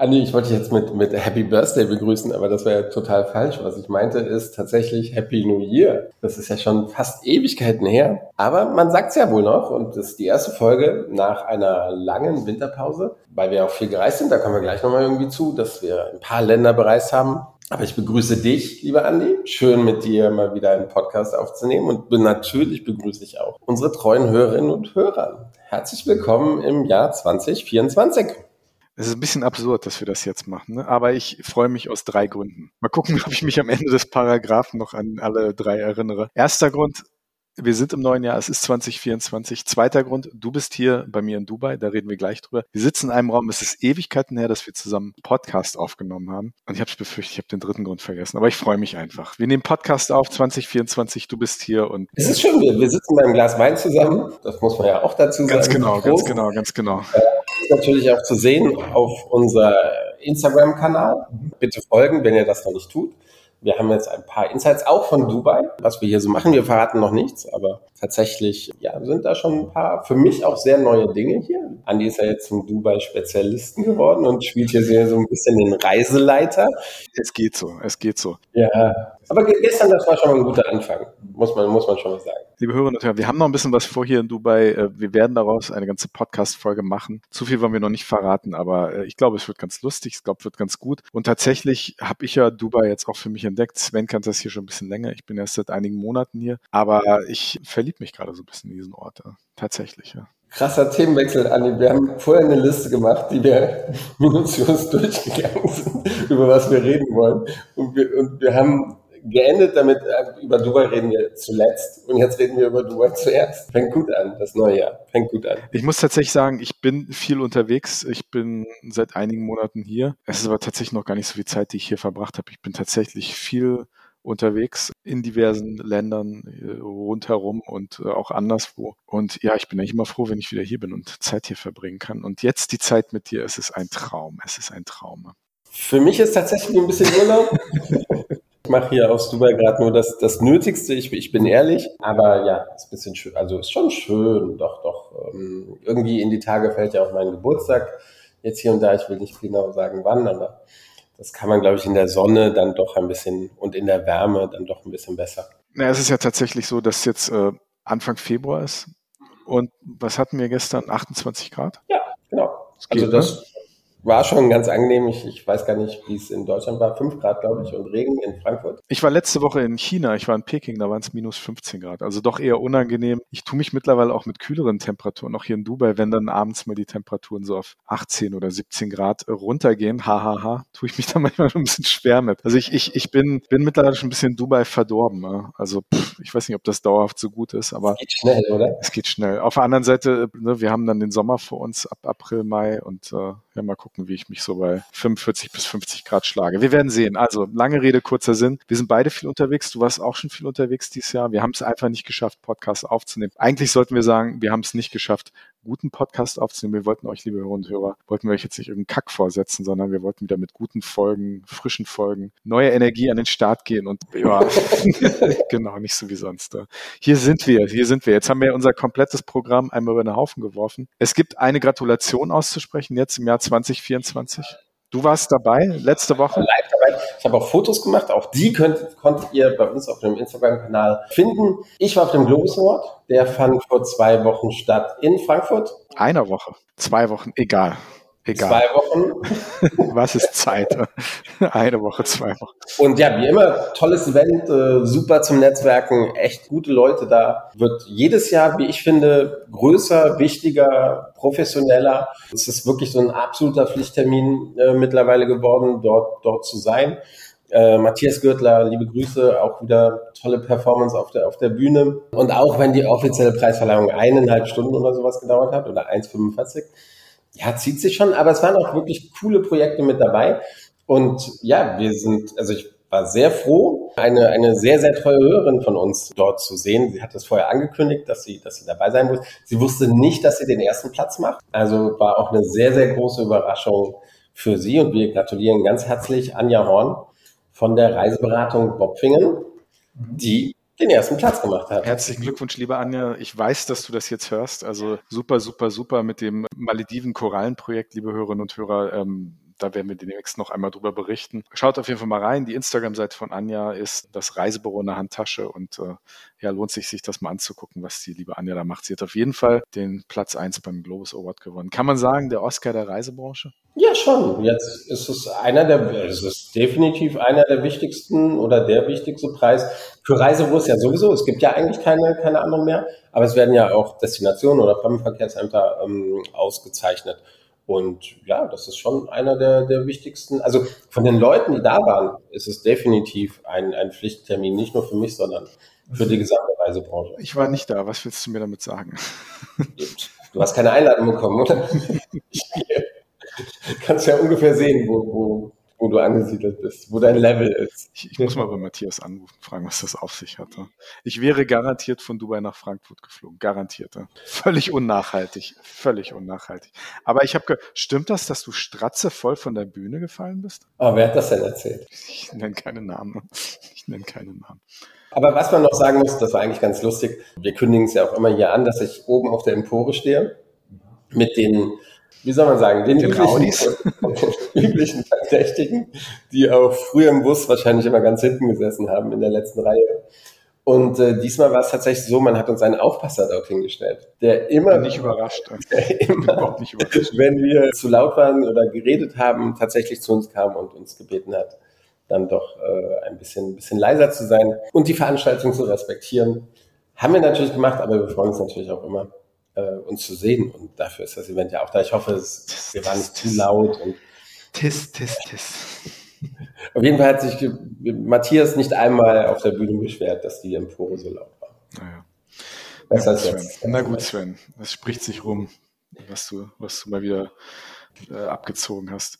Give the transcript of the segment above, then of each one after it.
Andi, ich wollte dich jetzt mit, mit Happy Birthday begrüßen, aber das wäre ja total falsch. Was ich meinte, ist tatsächlich Happy New Year. Das ist ja schon fast Ewigkeiten her. Aber man sagt es ja wohl noch und das ist die erste Folge nach einer langen Winterpause, weil wir auch viel gereist sind. Da kommen wir gleich nochmal irgendwie zu, dass wir ein paar Länder bereist haben. Aber ich begrüße dich, lieber Andi. Schön mit dir mal wieder einen Podcast aufzunehmen und natürlich begrüße ich auch unsere treuen Hörerinnen und Hörer. Herzlich willkommen im Jahr 2024. Es ist ein bisschen absurd, dass wir das jetzt machen, ne? aber ich freue mich aus drei Gründen. Mal gucken, ob ich mich am Ende des Paragraphen noch an alle drei erinnere. Erster Grund, wir sind im neuen Jahr, es ist 2024. Zweiter Grund, du bist hier bei mir in Dubai, da reden wir gleich drüber. Wir sitzen in einem Raum, es ist Ewigkeiten her, dass wir zusammen Podcast aufgenommen haben. Und ich habe es befürchtet, ich habe den dritten Grund vergessen, aber ich freue mich einfach. Wir nehmen Podcast auf, 2024, du bist hier und... Es ist schön, wir, wir sitzen beim Glas Wein zusammen, das muss man ja auch dazu ganz sagen. Genau, ganz genau, ganz genau, äh, natürlich auch zu sehen auf unser Instagram-Kanal. Bitte folgen, wenn ihr das noch nicht tut. Wir haben jetzt ein paar Insights auch von Dubai, was wir hier so machen. Wir verraten noch nichts, aber tatsächlich ja, sind da schon ein paar für mich auch sehr neue Dinge hier. Andi ist ja jetzt zum Dubai-Spezialisten geworden und spielt hier so ein bisschen den Reiseleiter. Es geht so, es geht so. Ja, aber gestern, das war schon mal ein guter Anfang, muss man, muss man schon mal sagen. Liebe Hörerinnen und Hörer, wir haben noch ein bisschen was vor hier in Dubai. Äh, wir werden daraus eine ganze Podcast-Folge machen. Zu viel wollen wir noch nicht verraten, aber äh, ich glaube, es wird ganz lustig, ich glaube, es wird ganz gut. Und tatsächlich habe ich ja Dubai jetzt auch für mich entdeckt. Sven kennt das hier schon ein bisschen länger. Ich bin erst seit einigen Monaten hier, aber ich verliebe mich gerade so ein bisschen in diesen Ort. Tatsächlich, ja krasser Themenwechsel, Andi. Wir haben vorher eine Liste gemacht, die wir minutiös durchgegangen sind, über was wir reden wollen. Und wir, und wir haben geendet damit, äh, über Dubai reden wir zuletzt und jetzt reden wir über Dubai zuerst. Fängt gut an, das neue Jahr. Fängt gut an. Ich muss tatsächlich sagen, ich bin viel unterwegs. Ich bin seit einigen Monaten hier. Es ist aber tatsächlich noch gar nicht so viel Zeit, die ich hier verbracht habe. Ich bin tatsächlich viel unterwegs in diversen Ländern äh, rundherum und äh, auch anderswo. Und ja, ich bin eigentlich immer froh, wenn ich wieder hier bin und Zeit hier verbringen kann. Und jetzt die Zeit mit dir, es ist ein Traum. Es ist ein Traum. Für mich ist tatsächlich ein bisschen Urlaub. Ich mache hier aus Dubai gerade nur das, das Nötigste, ich, ich bin ehrlich. Aber ja, ist ein bisschen schön. Also ist schon schön, doch, doch. Ähm, irgendwie in die Tage fällt ja auch mein Geburtstag. Jetzt hier und da, ich will nicht genau sagen wann, aber das kann man, glaube ich, in der Sonne dann doch ein bisschen und in der Wärme dann doch ein bisschen besser. Na, es ist ja tatsächlich so, dass jetzt äh, Anfang Februar ist. Und was hatten wir gestern? 28 Grad? Ja, genau. Das geht, also das, ne? War schon ganz angenehm. Ich, ich weiß gar nicht, wie es in Deutschland war. Fünf Grad, glaube ich, und Regen in Frankfurt. Ich war letzte Woche in China. Ich war in Peking, da waren es minus 15 Grad. Also doch eher unangenehm. Ich tue mich mittlerweile auch mit kühleren Temperaturen, auch hier in Dubai, wenn dann abends mal die Temperaturen so auf 18 oder 17 Grad runtergehen, hahaha, ha, ha, tue ich mich da manchmal schon ein bisschen schwer mit. Also ich, ich, ich bin, bin mittlerweile schon ein bisschen Dubai verdorben. Also pff, ich weiß nicht, ob das dauerhaft so gut ist, aber. Es geht schnell, oder? Es geht schnell. Auf der anderen Seite, ne, wir haben dann den Sommer vor uns ab April, Mai und äh, ja, mal gucken, wie ich mich so bei 45 bis 50 Grad schlage. Wir werden sehen. Also lange Rede, kurzer Sinn. Wir sind beide viel unterwegs. Du warst auch schon viel unterwegs dieses Jahr. Wir haben es einfach nicht geschafft, Podcasts aufzunehmen. Eigentlich sollten wir sagen, wir haben es nicht geschafft, guten Podcast aufzunehmen. Wir wollten euch, liebe Hörer und Hörer, wollten wir euch jetzt nicht irgendeinen Kack vorsetzen, sondern wir wollten wieder mit guten Folgen, frischen Folgen, neue Energie an den Start gehen und ja, genau, nicht so wie sonst. Hier sind wir, hier sind wir. Jetzt haben wir unser komplettes Programm einmal über den Haufen geworfen. Es gibt eine Gratulation auszusprechen jetzt im Jahr 2024. Du warst dabei letzte Woche? Live dabei. Ich habe auch Fotos gemacht. Auch die könnt, konntet ihr bei uns auf dem Instagram-Kanal finden. Ich war auf dem Globus Award. Der fand vor zwei Wochen statt in Frankfurt. Einer Woche. Zwei Wochen. Egal. Egal. Zwei Wochen. Was ist Zeit? Eine Woche, zwei Wochen. Und ja, wie immer, tolles Event, äh, super zum Netzwerken, echt gute Leute da. Wird jedes Jahr, wie ich finde, größer, wichtiger, professioneller. Es ist wirklich so ein absoluter Pflichttermin äh, mittlerweile geworden, dort, dort zu sein. Äh, Matthias Gürtler, liebe Grüße, auch wieder tolle Performance auf der, auf der Bühne. Und auch wenn die offizielle Preisverleihung eineinhalb Stunden oder sowas gedauert hat oder 1,45, ja, zieht sich schon, aber es waren auch wirklich coole Projekte mit dabei. Und ja, wir sind, also ich war sehr froh, eine, eine sehr, sehr treue Hörerin von uns dort zu sehen. Sie hat das vorher angekündigt, dass sie, dass sie dabei sein muss. Sie wusste nicht, dass sie den ersten Platz macht. Also war auch eine sehr, sehr große Überraschung für sie und wir gratulieren ganz herzlich Anja Horn von der Reiseberatung Bobfingen, die den ersten Platz gemacht hat. Herzlichen Glückwunsch, liebe Anja. Ich weiß, dass du das jetzt hörst. Also super, super, super mit dem Malediven-Korallenprojekt, liebe Hörerinnen und Hörer. Ähm, da werden wir demnächst noch einmal drüber berichten. Schaut auf jeden Fall mal rein. Die Instagram-Seite von Anja ist das Reisebüro in der Handtasche und äh, ja, lohnt sich, sich das mal anzugucken, was die liebe Anja da macht. Sie hat auf jeden Fall den Platz eins beim Globus Award gewonnen. Kann man sagen, der Oscar der Reisebranche? Ja, schon. Jetzt ist es einer der, es ist definitiv einer der wichtigsten oder der wichtigste Preis für Reisebüros ja sowieso. Es gibt ja eigentlich keine, keine anderen mehr, aber es werden ja auch Destinationen oder Fremdenverkehrsämter ähm, ausgezeichnet. Und ja, das ist schon einer der, der wichtigsten. Also von den Leuten, die da waren, ist es definitiv ein, ein Pflichttermin, nicht nur für mich, sondern für die gesamte Reisebranche. Ich war nicht da. Was willst du mir damit sagen? Du hast keine Einladung bekommen, oder? Kannst ja ungefähr sehen, wo, wo, wo du angesiedelt bist, wo dein Level ist. Ich, ich muss mal bei Matthias anrufen, fragen, was das auf sich hatte. Ich wäre garantiert von Dubai nach Frankfurt geflogen. Garantiert. Völlig unnachhaltig. Völlig unnachhaltig. Aber ich habe stimmt das, dass du stratzevoll von der Bühne gefallen bist? Aber wer hat das denn erzählt? Ich nenne keinen Namen. Ich nenne keinen Namen. Aber was man noch sagen muss, das war eigentlich ganz lustig. Wir kündigen es ja auch immer hier an, dass ich oben auf der Empore stehe mit den wie soll man sagen, den, den üblichen, üblichen Verdächtigen, die auch früher im Bus wahrscheinlich immer ganz hinten gesessen haben in der letzten Reihe. Und äh, diesmal war es tatsächlich so, man hat uns einen Aufpasser dort hingestellt, der immer nicht überrascht, der immer, nicht überrascht, wenn wir zu laut waren oder geredet haben, tatsächlich zu uns kam und uns gebeten hat, dann doch äh, ein bisschen, ein bisschen leiser zu sein und die Veranstaltung zu respektieren. Haben wir natürlich gemacht, aber wir freuen uns natürlich auch immer, äh, uns zu sehen. Und dafür ist das Event ja auch da. Ich hoffe, es, wir waren nicht zu laut. Und tis, tis, tis. Auf jeden Fall hat sich Matthias nicht einmal auf der Bühne beschwert, dass die Empore so laut war. Naja. Das Na, gut, Sven. Na gut, Sven. Es spricht sich rum, was du, was du mal wieder äh, abgezogen hast.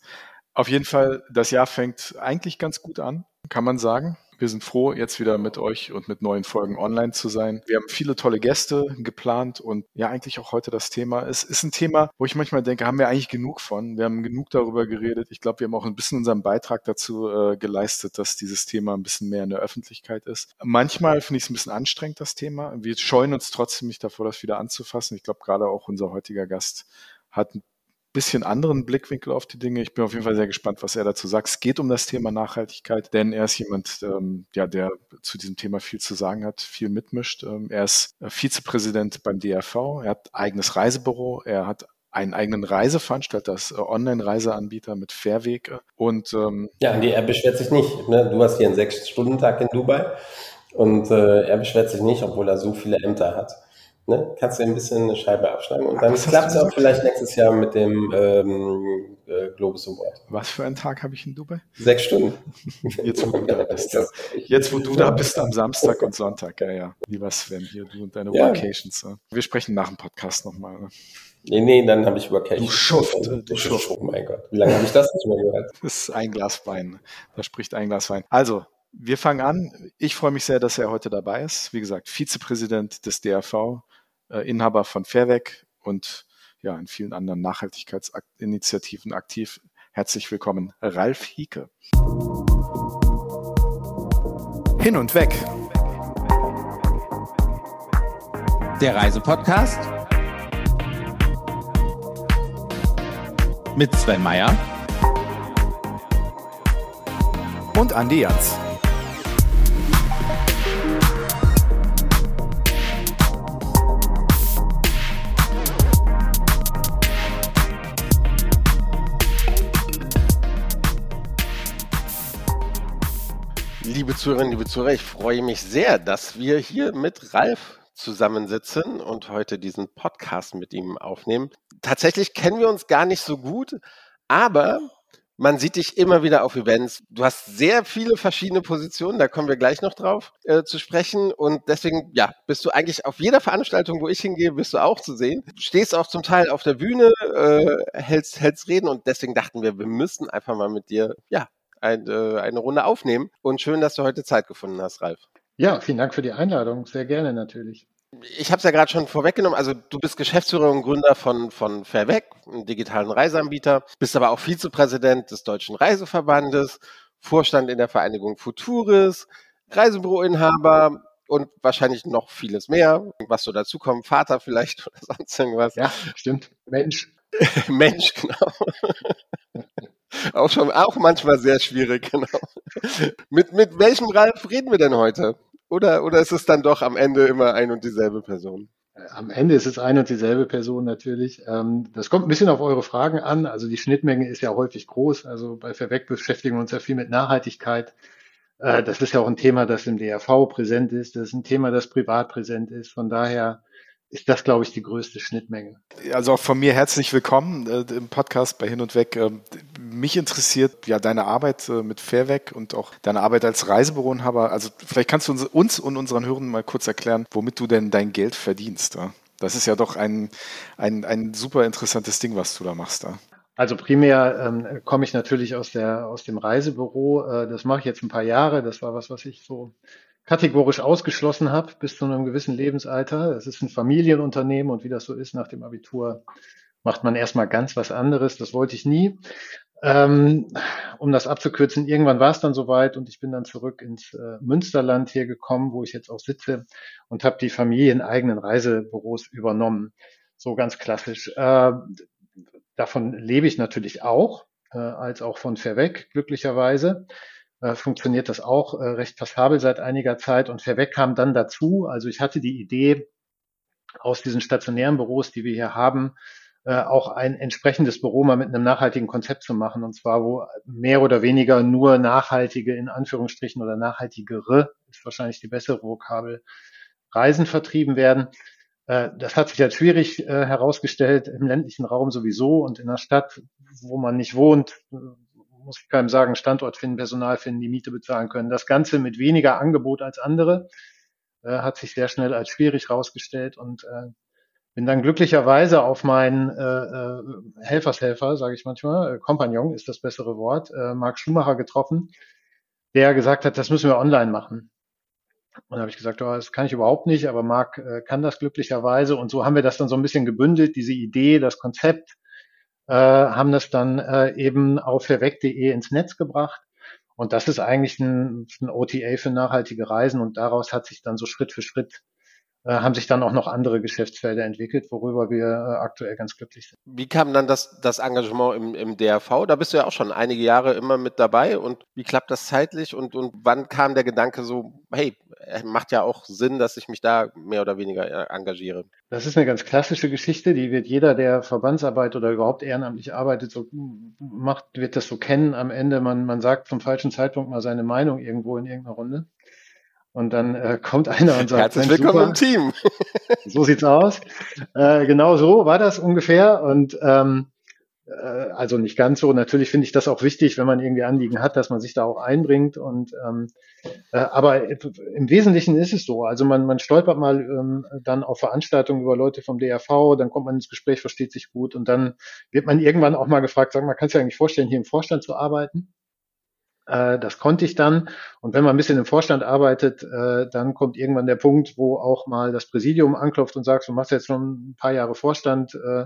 Auf jeden Fall, das Jahr fängt eigentlich ganz gut an, kann man sagen. Wir sind froh, jetzt wieder mit euch und mit neuen Folgen online zu sein. Wir haben viele tolle Gäste geplant und ja, eigentlich auch heute das Thema. Es ist ein Thema, wo ich manchmal denke, haben wir eigentlich genug von. Wir haben genug darüber geredet. Ich glaube, wir haben auch ein bisschen unseren Beitrag dazu äh, geleistet, dass dieses Thema ein bisschen mehr in der Öffentlichkeit ist. Manchmal finde ich es ein bisschen anstrengend, das Thema. Wir scheuen uns trotzdem nicht davor, das wieder anzufassen. Ich glaube, gerade auch unser heutiger Gast hat bisschen anderen Blickwinkel auf die Dinge. Ich bin auf jeden Fall sehr gespannt, was er dazu sagt. Es geht um das Thema Nachhaltigkeit, denn er ist jemand, ähm, ja, der zu diesem Thema viel zu sagen hat, viel mitmischt. Ähm, er ist äh, Vizepräsident beim DRV, er hat eigenes Reisebüro, er hat einen eigenen Reiseveranstalter, das äh, Online-Reiseanbieter mit Fairweg. Und ähm, ja, nee, er beschwert sich nicht. Ne? Du hast hier einen Sechs-Stunden-Tag in Dubai und äh, er beschwert sich nicht, obwohl er so viele Ämter hat. Ne? Kannst du ein bisschen eine Scheibe abschlagen und dann klappt es auch vielleicht nächstes Jahr mit dem ähm, äh, Globus Award. Was für einen Tag habe ich in Dubai? Sechs Stunden. Jetzt, wo du da bist. Jetzt, wo du da bist am Samstag und Sonntag. Ja, ja. Lieber Sven, hier du und deine ja. Vacations. Wir sprechen nach dem Podcast nochmal. Ne? Nee, nee, dann habe ich Vacations. Du Schuft. Du Schuft. Oh mein Gott. Wie lange habe ich das nicht mehr gehört? Das ist ein Glas Wein. Da spricht ein Glas Wein. Also, wir fangen an. Ich freue mich sehr, dass er heute dabei ist. Wie gesagt, Vizepräsident des DRV, äh, Inhaber von Fairweg und ja, in vielen anderen Nachhaltigkeitsinitiativen aktiv. Herzlich willkommen, Ralf Hieke. Hin und weg. Der Reisepodcast mit Sven Meyer und Andi Jans. Liebe Zuhörerinnen, liebe Zuhörer, ich freue mich sehr, dass wir hier mit Ralf zusammensitzen und heute diesen Podcast mit ihm aufnehmen. Tatsächlich kennen wir uns gar nicht so gut, aber man sieht dich immer wieder auf Events. Du hast sehr viele verschiedene Positionen, da kommen wir gleich noch drauf äh, zu sprechen. Und deswegen, ja, bist du eigentlich auf jeder Veranstaltung, wo ich hingehe, bist du auch zu sehen. Du stehst auch zum Teil auf der Bühne, äh, hältst, hältst Reden und deswegen dachten wir, wir müssen einfach mal mit dir, ja, ein, äh, eine Runde aufnehmen. Und schön, dass du heute Zeit gefunden hast, Ralf. Ja, vielen Dank für die Einladung. Sehr gerne natürlich. Ich habe es ja gerade schon vorweggenommen. Also du bist Geschäftsführer und Gründer von, von Fairweg, einem digitalen Reiseanbieter, bist aber auch Vizepräsident des Deutschen Reiseverbandes, Vorstand in der Vereinigung Futuris, Reisebüroinhaber und wahrscheinlich noch vieles mehr, was so dazu kommt, Vater vielleicht oder sonst irgendwas. Ja, stimmt. Mensch. Mensch, genau. Auch schon, auch manchmal sehr schwierig, genau. mit, mit welchem Ralf reden wir denn heute? Oder, oder ist es dann doch am Ende immer ein und dieselbe Person? Am Ende ist es ein und dieselbe Person natürlich. Ähm, das kommt ein bisschen auf eure Fragen an. Also die Schnittmenge ist ja häufig groß. Also bei Verweg beschäftigen wir uns ja viel mit Nachhaltigkeit. Äh, das ist ja auch ein Thema, das im DRV präsent ist. Das ist ein Thema, das privat präsent ist. Von daher ist das, glaube ich, die größte Schnittmenge. Also auch von mir herzlich willkommen äh, im Podcast bei Hin und Weg. Ähm, mich interessiert ja deine Arbeit äh, mit Fairweg und auch deine Arbeit als Reisebüroinhaber. Also vielleicht kannst du uns, uns und unseren Hörern mal kurz erklären, womit du denn dein Geld verdienst. Ja? Das ist ja doch ein, ein, ein super interessantes Ding, was du da machst. Da. Also primär ähm, komme ich natürlich aus, der, aus dem Reisebüro. Äh, das mache ich jetzt ein paar Jahre. Das war was, was ich so kategorisch ausgeschlossen habe bis zu einem gewissen Lebensalter. Es ist ein Familienunternehmen und wie das so ist nach dem Abitur, macht man erstmal ganz was anderes. Das wollte ich nie. Ähm, um das abzukürzen, irgendwann war es dann soweit und ich bin dann zurück ins äh, Münsterland hier gekommen, wo ich jetzt auch sitze und habe die familieneigenen Reisebüros übernommen. So ganz klassisch. Äh, davon lebe ich natürlich auch, äh, als auch von Verweg, glücklicherweise äh, funktioniert das auch äh, recht passabel seit einiger Zeit. Und Verweg kam dann dazu. Also ich hatte die Idee, aus diesen stationären Büros, die wir hier haben, äh, auch ein entsprechendes Büro mal mit einem nachhaltigen Konzept zu machen. Und zwar, wo mehr oder weniger nur nachhaltige, in Anführungsstrichen, oder nachhaltigere, ist wahrscheinlich die bessere Vokabel, Reisen vertrieben werden. Äh, das hat sich als schwierig äh, herausgestellt, im ländlichen Raum sowieso und in der Stadt, wo man nicht wohnt, muss ich keinem sagen, Standort finden, Personal finden, die Miete bezahlen können. Das Ganze mit weniger Angebot als andere äh, hat sich sehr schnell als schwierig herausgestellt und äh, bin dann glücklicherweise auf meinen äh, äh, Helfershelfer, sage ich manchmal, äh, ist das bessere Wort, äh, Marc Schumacher getroffen, der gesagt hat, das müssen wir online machen. Und da habe ich gesagt, oh, das kann ich überhaupt nicht, aber Marc äh, kann das glücklicherweise. Und so haben wir das dann so ein bisschen gebündelt, diese Idee, das Konzept, äh, haben das dann äh, eben auf verweg.de ins Netz gebracht. Und das ist eigentlich ein, ein OTA für nachhaltige Reisen und daraus hat sich dann so Schritt für Schritt haben sich dann auch noch andere Geschäftsfelder entwickelt, worüber wir äh, aktuell ganz glücklich sind. Wie kam dann das, das Engagement im, im DRV? Da bist du ja auch schon einige Jahre immer mit dabei und wie klappt das zeitlich und, und wann kam der Gedanke so, hey, macht ja auch Sinn, dass ich mich da mehr oder weniger äh, engagiere? Das ist eine ganz klassische Geschichte, die wird jeder, der Verbandsarbeit oder überhaupt ehrenamtlich arbeitet, so macht, wird das so kennen. Am Ende, man, man sagt zum falschen Zeitpunkt mal seine Meinung irgendwo in irgendeiner Runde. Und dann äh, kommt einer und sagt, herzlich willkommen super, im Team. so sieht's aus. Äh, genau so war das ungefähr. Und ähm, äh, also nicht ganz so. Natürlich finde ich das auch wichtig, wenn man irgendwie Anliegen hat, dass man sich da auch einbringt. Und ähm, äh, aber im Wesentlichen ist es so. Also man, man stolpert mal ähm, dann auf Veranstaltungen über Leute vom DRV, dann kommt man ins Gespräch, versteht sich gut und dann wird man irgendwann auch mal gefragt, sag mal, kannst du dir eigentlich vorstellen, hier im Vorstand zu arbeiten? Äh, das konnte ich dann. Und wenn man ein bisschen im Vorstand arbeitet, äh, dann kommt irgendwann der Punkt, wo auch mal das Präsidium anklopft und sagt, du machst jetzt schon ein paar Jahre Vorstand, äh,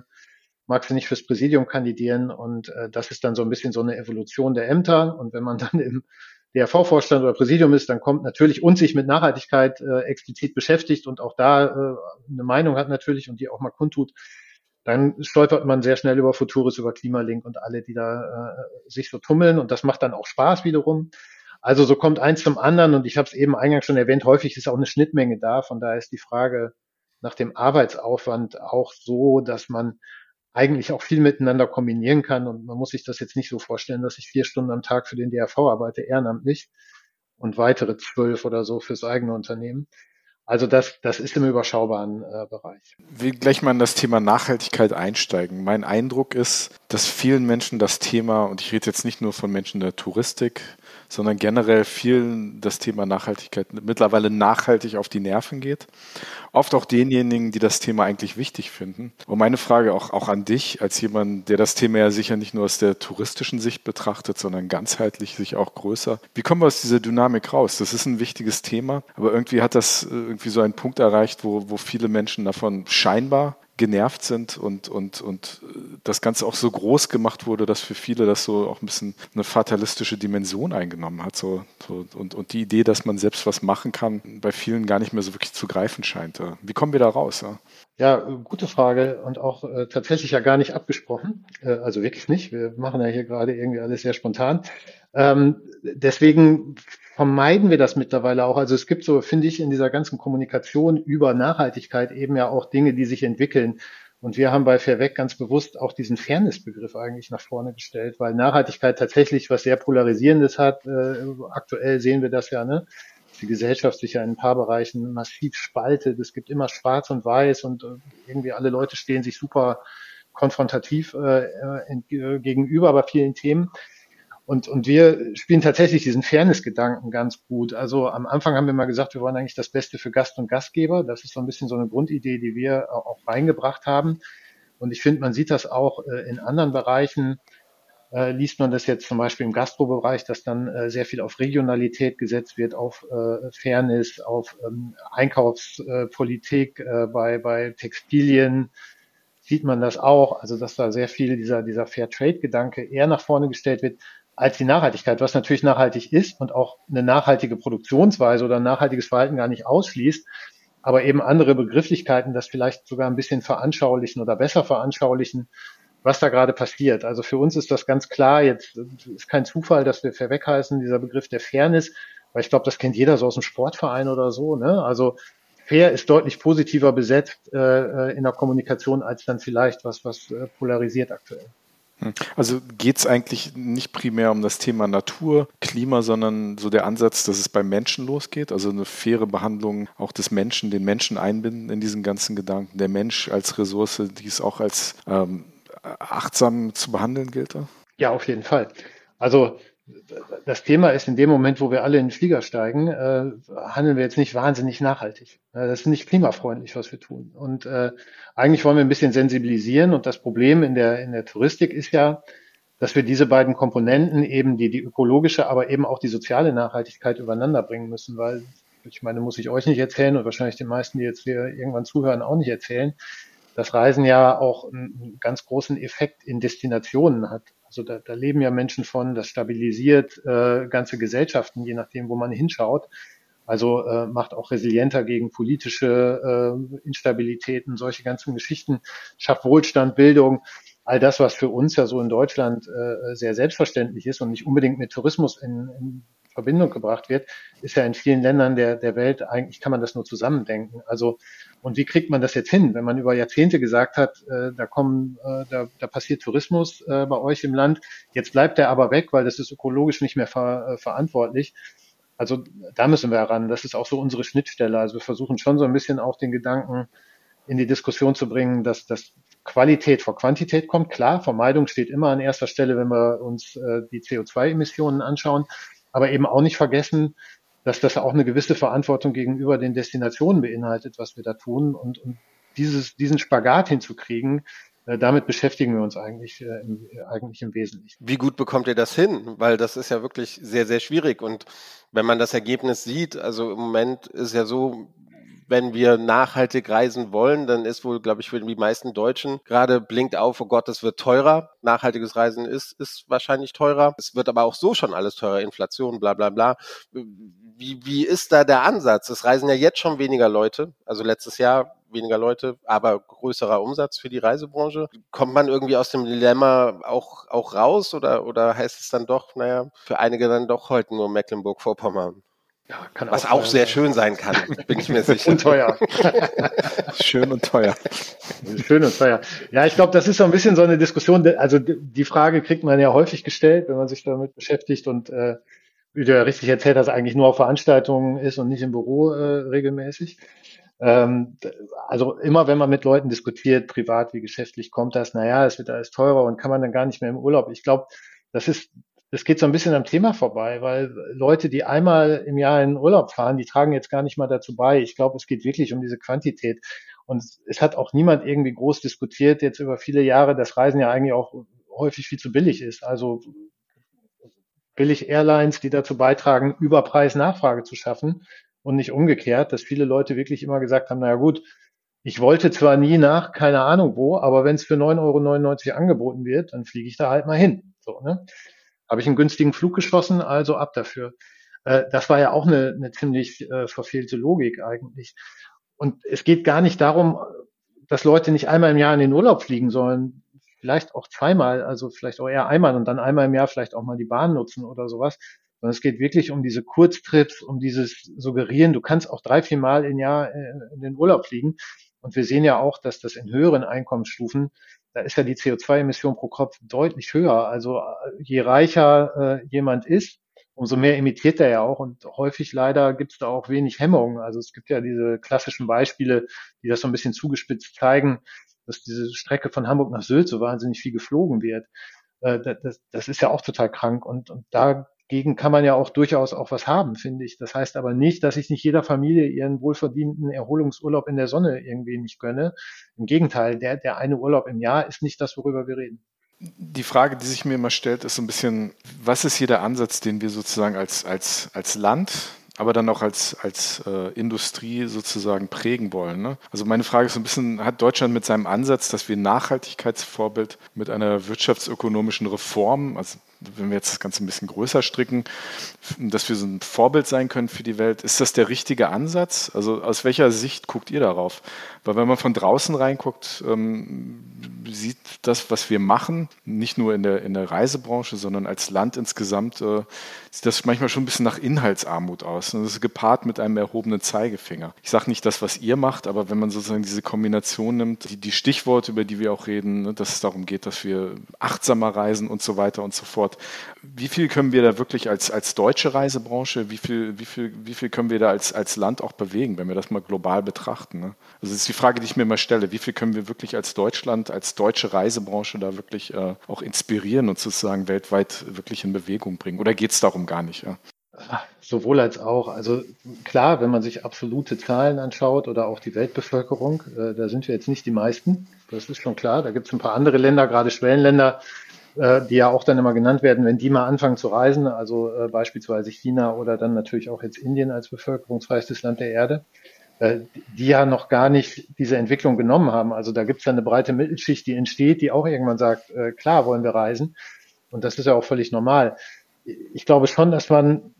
magst du nicht fürs Präsidium kandidieren? Und das ist dann so ein bisschen so eine Evolution der Ämter. Und wenn man dann im DRV-Vorstand oder Präsidium ist, dann kommt natürlich und sich mit Nachhaltigkeit explizit beschäftigt und auch da eine Meinung hat natürlich und die auch mal kundtut, dann stolpert man sehr schnell über Futuris, über Klimalink und alle, die da äh, sich so tummeln und das macht dann auch Spaß wiederum. Also so kommt eins zum anderen und ich habe es eben eingangs schon erwähnt, häufig ist auch eine Schnittmenge da, von daher ist die Frage nach dem Arbeitsaufwand auch so, dass man eigentlich auch viel miteinander kombinieren kann und man muss sich das jetzt nicht so vorstellen, dass ich vier Stunden am Tag für den DRV arbeite, ehrenamtlich und weitere zwölf oder so fürs eigene Unternehmen. Also das, das ist im überschaubaren äh, Bereich. Ich will gleich mal in das Thema Nachhaltigkeit einsteigen. Mein Eindruck ist, dass vielen Menschen das Thema, und ich rede jetzt nicht nur von Menschen der Touristik, sondern generell vielen das Thema Nachhaltigkeit mittlerweile nachhaltig auf die Nerven geht. Oft auch denjenigen, die das Thema eigentlich wichtig finden. Und meine Frage auch, auch an dich, als jemand, der das Thema ja sicher nicht nur aus der touristischen Sicht betrachtet, sondern ganzheitlich sich auch größer. Wie kommen wir aus dieser Dynamik raus? Das ist ein wichtiges Thema, aber irgendwie hat das äh, irgendwie so einen Punkt erreicht, wo, wo viele Menschen davon scheinbar genervt sind und, und, und das Ganze auch so groß gemacht wurde, dass für viele das so auch ein bisschen eine fatalistische Dimension eingenommen hat. So, so, und, und die Idee, dass man selbst was machen kann, bei vielen gar nicht mehr so wirklich zu greifen scheint. Wie kommen wir da raus? Ja? Ja, gute Frage und auch äh, tatsächlich ja gar nicht abgesprochen. Äh, also wirklich nicht. Wir machen ja hier gerade irgendwie alles sehr spontan. Ähm, deswegen vermeiden wir das mittlerweile auch. Also es gibt so, finde ich, in dieser ganzen Kommunikation über Nachhaltigkeit eben ja auch Dinge, die sich entwickeln. Und wir haben bei Fairweg ganz bewusst auch diesen Fairness-Begriff eigentlich nach vorne gestellt, weil Nachhaltigkeit tatsächlich was sehr Polarisierendes hat. Äh, aktuell sehen wir das ja, ne? die Gesellschaft sich ja in ein paar Bereichen massiv spaltet. Es gibt immer Schwarz und Weiß und äh, irgendwie alle Leute stehen sich super konfrontativ äh, äh, gegenüber bei vielen Themen. Und, und wir spielen tatsächlich diesen Fairness-Gedanken ganz gut. Also am Anfang haben wir mal gesagt, wir wollen eigentlich das Beste für Gast und Gastgeber. Das ist so ein bisschen so eine Grundidee, die wir auch reingebracht haben. Und ich finde, man sieht das auch in anderen Bereichen äh, liest man das jetzt zum Beispiel im Gastrobereich, dass dann äh, sehr viel auf Regionalität gesetzt wird, auf äh, Fairness, auf ähm, Einkaufspolitik äh, bei, bei Textilien sieht man das auch, also dass da sehr viel dieser, dieser Fair Trade-Gedanke eher nach vorne gestellt wird als die Nachhaltigkeit, was natürlich nachhaltig ist und auch eine nachhaltige Produktionsweise oder ein nachhaltiges Verhalten gar nicht ausschließt, aber eben andere Begrifflichkeiten das vielleicht sogar ein bisschen veranschaulichen oder besser veranschaulichen, was da gerade passiert. Also für uns ist das ganz klar, jetzt ist kein Zufall, dass wir fair weg heißen, dieser Begriff der Fairness, weil ich glaube, das kennt jeder so aus dem Sportverein oder so. Ne? Also fair ist deutlich positiver besetzt äh, äh in der Kommunikation als dann vielleicht was, was äh, polarisiert aktuell. Hm. Also geht es eigentlich nicht primär um das Thema Natur, Klima, sondern so der Ansatz, dass es beim Menschen losgeht, also eine faire Behandlung auch des Menschen, den Menschen einbinden in diesen ganzen Gedanken, der Mensch als Ressource, die es auch als ähm, achtsam zu behandeln gilt? Ja, auf jeden Fall. Also das Thema ist in dem Moment, wo wir alle in den Flieger steigen, äh, handeln wir jetzt nicht wahnsinnig nachhaltig. Äh, das ist nicht klimafreundlich, was wir tun. Und äh, eigentlich wollen wir ein bisschen sensibilisieren. Und das Problem in der, in der Touristik ist ja, dass wir diese beiden Komponenten eben die, die ökologische, aber eben auch die soziale Nachhaltigkeit übereinander bringen müssen, weil ich meine, muss ich euch nicht erzählen und wahrscheinlich den meisten, die jetzt hier irgendwann zuhören, auch nicht erzählen das Reisen ja auch einen ganz großen Effekt in Destinationen hat. Also da, da leben ja Menschen von, das stabilisiert äh, ganze Gesellschaften, je nachdem, wo man hinschaut. Also äh, macht auch resilienter gegen politische äh, Instabilitäten, solche ganzen Geschichten, schafft Wohlstand, Bildung, all das, was für uns ja so in Deutschland äh, sehr selbstverständlich ist und nicht unbedingt mit Tourismus in, in Verbindung gebracht wird, ist ja in vielen Ländern der, der Welt, eigentlich kann man das nur zusammendenken. Also, und wie kriegt man das jetzt hin, wenn man über Jahrzehnte gesagt hat, äh, da kommen, äh, da, da passiert Tourismus äh, bei euch im Land, jetzt bleibt der aber weg, weil das ist ökologisch nicht mehr ver, äh, verantwortlich. Also da müssen wir heran. Das ist auch so unsere Schnittstelle. Also wir versuchen schon so ein bisschen auch den Gedanken in die Diskussion zu bringen, dass, dass Qualität vor Quantität kommt. Klar, Vermeidung steht immer an erster Stelle, wenn wir uns äh, die CO2-Emissionen anschauen aber eben auch nicht vergessen, dass das auch eine gewisse Verantwortung gegenüber den Destinationen beinhaltet, was wir da tun. Und, und dieses, diesen Spagat hinzukriegen, äh, damit beschäftigen wir uns eigentlich, äh, im, eigentlich im Wesentlichen. Wie gut bekommt ihr das hin? Weil das ist ja wirklich sehr, sehr schwierig. Und wenn man das Ergebnis sieht, also im Moment ist ja so, wenn wir nachhaltig reisen wollen, dann ist wohl, glaube ich, für die meisten Deutschen gerade blinkt auf, oh Gott, es wird teurer. Nachhaltiges Reisen ist, ist wahrscheinlich teurer. Es wird aber auch so schon alles teurer, Inflation, bla bla bla. Wie, wie ist da der Ansatz? Es reisen ja jetzt schon weniger Leute. Also letztes Jahr weniger Leute, aber größerer Umsatz für die Reisebranche. Kommt man irgendwie aus dem Dilemma auch, auch raus oder, oder heißt es dann doch, naja, für einige dann doch heute nur Mecklenburg-Vorpommern? Ja, Was auch, auch sehr schön sein kann, bin ich mir sicher. und teuer. schön und teuer. Schön und teuer. Ja, ich glaube, das ist so ein bisschen so eine Diskussion. Also die Frage kriegt man ja häufig gestellt, wenn man sich damit beschäftigt und äh, wie du ja richtig erzählt hast, eigentlich nur auf Veranstaltungen ist und nicht im Büro äh, regelmäßig. Ähm, also immer, wenn man mit Leuten diskutiert, privat wie geschäftlich, kommt das, naja, es wird alles teurer und kann man dann gar nicht mehr im Urlaub. Ich glaube, das ist das geht so ein bisschen am Thema vorbei, weil Leute, die einmal im Jahr in Urlaub fahren, die tragen jetzt gar nicht mal dazu bei. Ich glaube, es geht wirklich um diese Quantität. Und es hat auch niemand irgendwie groß diskutiert jetzt über viele Jahre, dass Reisen ja eigentlich auch häufig viel zu billig ist. Also billig Airlines, die dazu beitragen, Überpreis Nachfrage zu schaffen und nicht umgekehrt, dass viele Leute wirklich immer gesagt haben, naja gut, ich wollte zwar nie nach, keine Ahnung wo, aber wenn es für 9,99 Euro angeboten wird, dann fliege ich da halt mal hin. So, ne? Habe ich einen günstigen Flug geschossen, also ab dafür. Äh, das war ja auch eine, eine ziemlich äh, verfehlte Logik eigentlich. Und es geht gar nicht darum, dass Leute nicht einmal im Jahr in den Urlaub fliegen sollen, vielleicht auch zweimal, also vielleicht auch eher einmal und dann einmal im Jahr vielleicht auch mal die Bahn nutzen oder sowas. Sondern es geht wirklich um diese Kurztrips, um dieses Suggerieren, du kannst auch drei, vier Mal im Jahr äh, in den Urlaub fliegen. Und wir sehen ja auch, dass das in höheren Einkommensstufen, da ist ja die CO2-Emission pro Kopf deutlich höher. Also äh, je reicher äh, jemand ist, umso mehr imitiert er ja auch. Und häufig leider gibt es da auch wenig Hemmungen. Also es gibt ja diese klassischen Beispiele, die das so ein bisschen zugespitzt zeigen, dass diese Strecke von Hamburg nach Sylt so wahnsinnig viel geflogen wird. Äh, das, das ist ja auch total krank. Und, und da gegen kann man ja auch durchaus auch was haben, finde ich. Das heißt aber nicht, dass ich nicht jeder Familie ihren wohlverdienten Erholungsurlaub in der Sonne irgendwie nicht gönne. Im Gegenteil, der, der eine Urlaub im Jahr ist nicht das, worüber wir reden. Die Frage, die sich mir immer stellt, ist so ein bisschen, was ist hier der Ansatz, den wir sozusagen als, als, als Land aber dann auch als, als äh, Industrie sozusagen prägen wollen. Ne? Also meine Frage ist so ein bisschen, hat Deutschland mit seinem Ansatz, dass wir Nachhaltigkeitsvorbild mit einer wirtschaftsökonomischen Reform, also wenn wir jetzt das Ganze ein bisschen größer stricken, dass wir so ein Vorbild sein können für die Welt. Ist das der richtige Ansatz? Also aus welcher Sicht guckt ihr darauf? Weil wenn man von draußen reinguckt, ähm, sieht das, was wir machen, nicht nur in der, in der Reisebranche, sondern als Land insgesamt, äh, sieht das manchmal schon ein bisschen nach Inhaltsarmut aus. Und das ist gepaart mit einem erhobenen Zeigefinger. Ich sage nicht das, was ihr macht, aber wenn man sozusagen diese Kombination nimmt, die, die Stichworte, über die wir auch reden, ne, dass es darum geht, dass wir achtsamer reisen und so weiter und so fort. Wie viel können wir da wirklich als, als deutsche Reisebranche, wie viel, wie, viel, wie viel können wir da als, als Land auch bewegen, wenn wir das mal global betrachten? Ne? Also das ist die Frage, die ich mir mal stelle. Wie viel können wir wirklich als Deutschland, als deutsche Reisebranche da wirklich äh, auch inspirieren und sozusagen weltweit wirklich in Bewegung bringen? Oder geht es darum gar nicht? Ja? Sowohl als auch. Also klar, wenn man sich absolute Zahlen anschaut oder auch die Weltbevölkerung, äh, da sind wir jetzt nicht die meisten. Das ist schon klar. Da gibt es ein paar andere Länder, gerade Schwellenländer, äh, die ja auch dann immer genannt werden, wenn die mal anfangen zu reisen, also äh, beispielsweise China oder dann natürlich auch jetzt Indien als bevölkerungsreichstes Land der Erde, äh, die ja noch gar nicht diese Entwicklung genommen haben. Also da gibt es eine breite Mittelschicht, die entsteht, die auch irgendwann sagt, äh, klar wollen wir reisen. Und das ist ja auch völlig normal. Ich glaube schon, dass man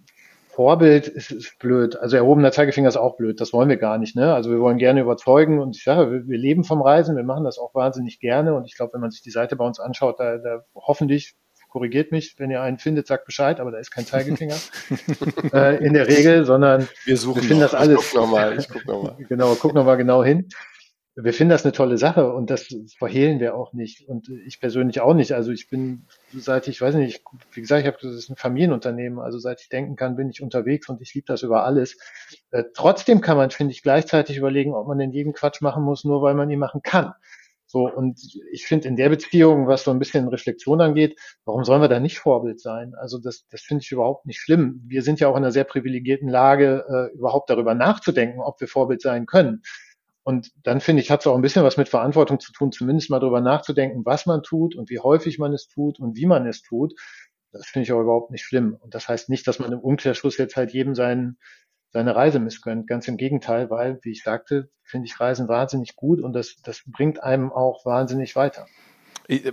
Vorbild ist, ist blöd. Also erhobener Zeigefinger ist auch blöd. Das wollen wir gar nicht. Ne? Also wir wollen gerne überzeugen und ich sage, wir, wir leben vom Reisen. Wir machen das auch wahnsinnig gerne. Und ich glaube, wenn man sich die Seite bei uns anschaut, da, da hoffentlich korrigiert mich, wenn ihr einen findet, sagt Bescheid, aber da ist kein Zeigefinger äh, in der Regel, sondern wir suchen wir finden noch. das alles. Ich guck nochmal, nochmal. genau, guck nochmal genau hin wir finden das eine tolle Sache und das verhehlen wir auch nicht. Und ich persönlich auch nicht. Also ich bin, seit ich, weiß nicht, wie gesagt, ich habe das ist ein Familienunternehmen, also seit ich denken kann, bin ich unterwegs und ich liebe das über alles. Äh, trotzdem kann man, finde ich, gleichzeitig überlegen, ob man denn jeden Quatsch machen muss, nur weil man ihn machen kann. So, und ich finde in der Beziehung, was so ein bisschen Reflexion angeht, warum sollen wir da nicht Vorbild sein? Also das, das finde ich überhaupt nicht schlimm. Wir sind ja auch in einer sehr privilegierten Lage, äh, überhaupt darüber nachzudenken, ob wir Vorbild sein können. Und dann finde ich, hat es auch ein bisschen was mit Verantwortung zu tun, zumindest mal darüber nachzudenken, was man tut und wie häufig man es tut und wie man es tut. Das finde ich auch überhaupt nicht schlimm. Und das heißt nicht, dass man im Umkehrschluss jetzt halt jedem seinen, seine Reise missgönnt. Ganz im Gegenteil, weil, wie ich sagte, finde ich Reisen wahnsinnig gut und das, das bringt einem auch wahnsinnig weiter.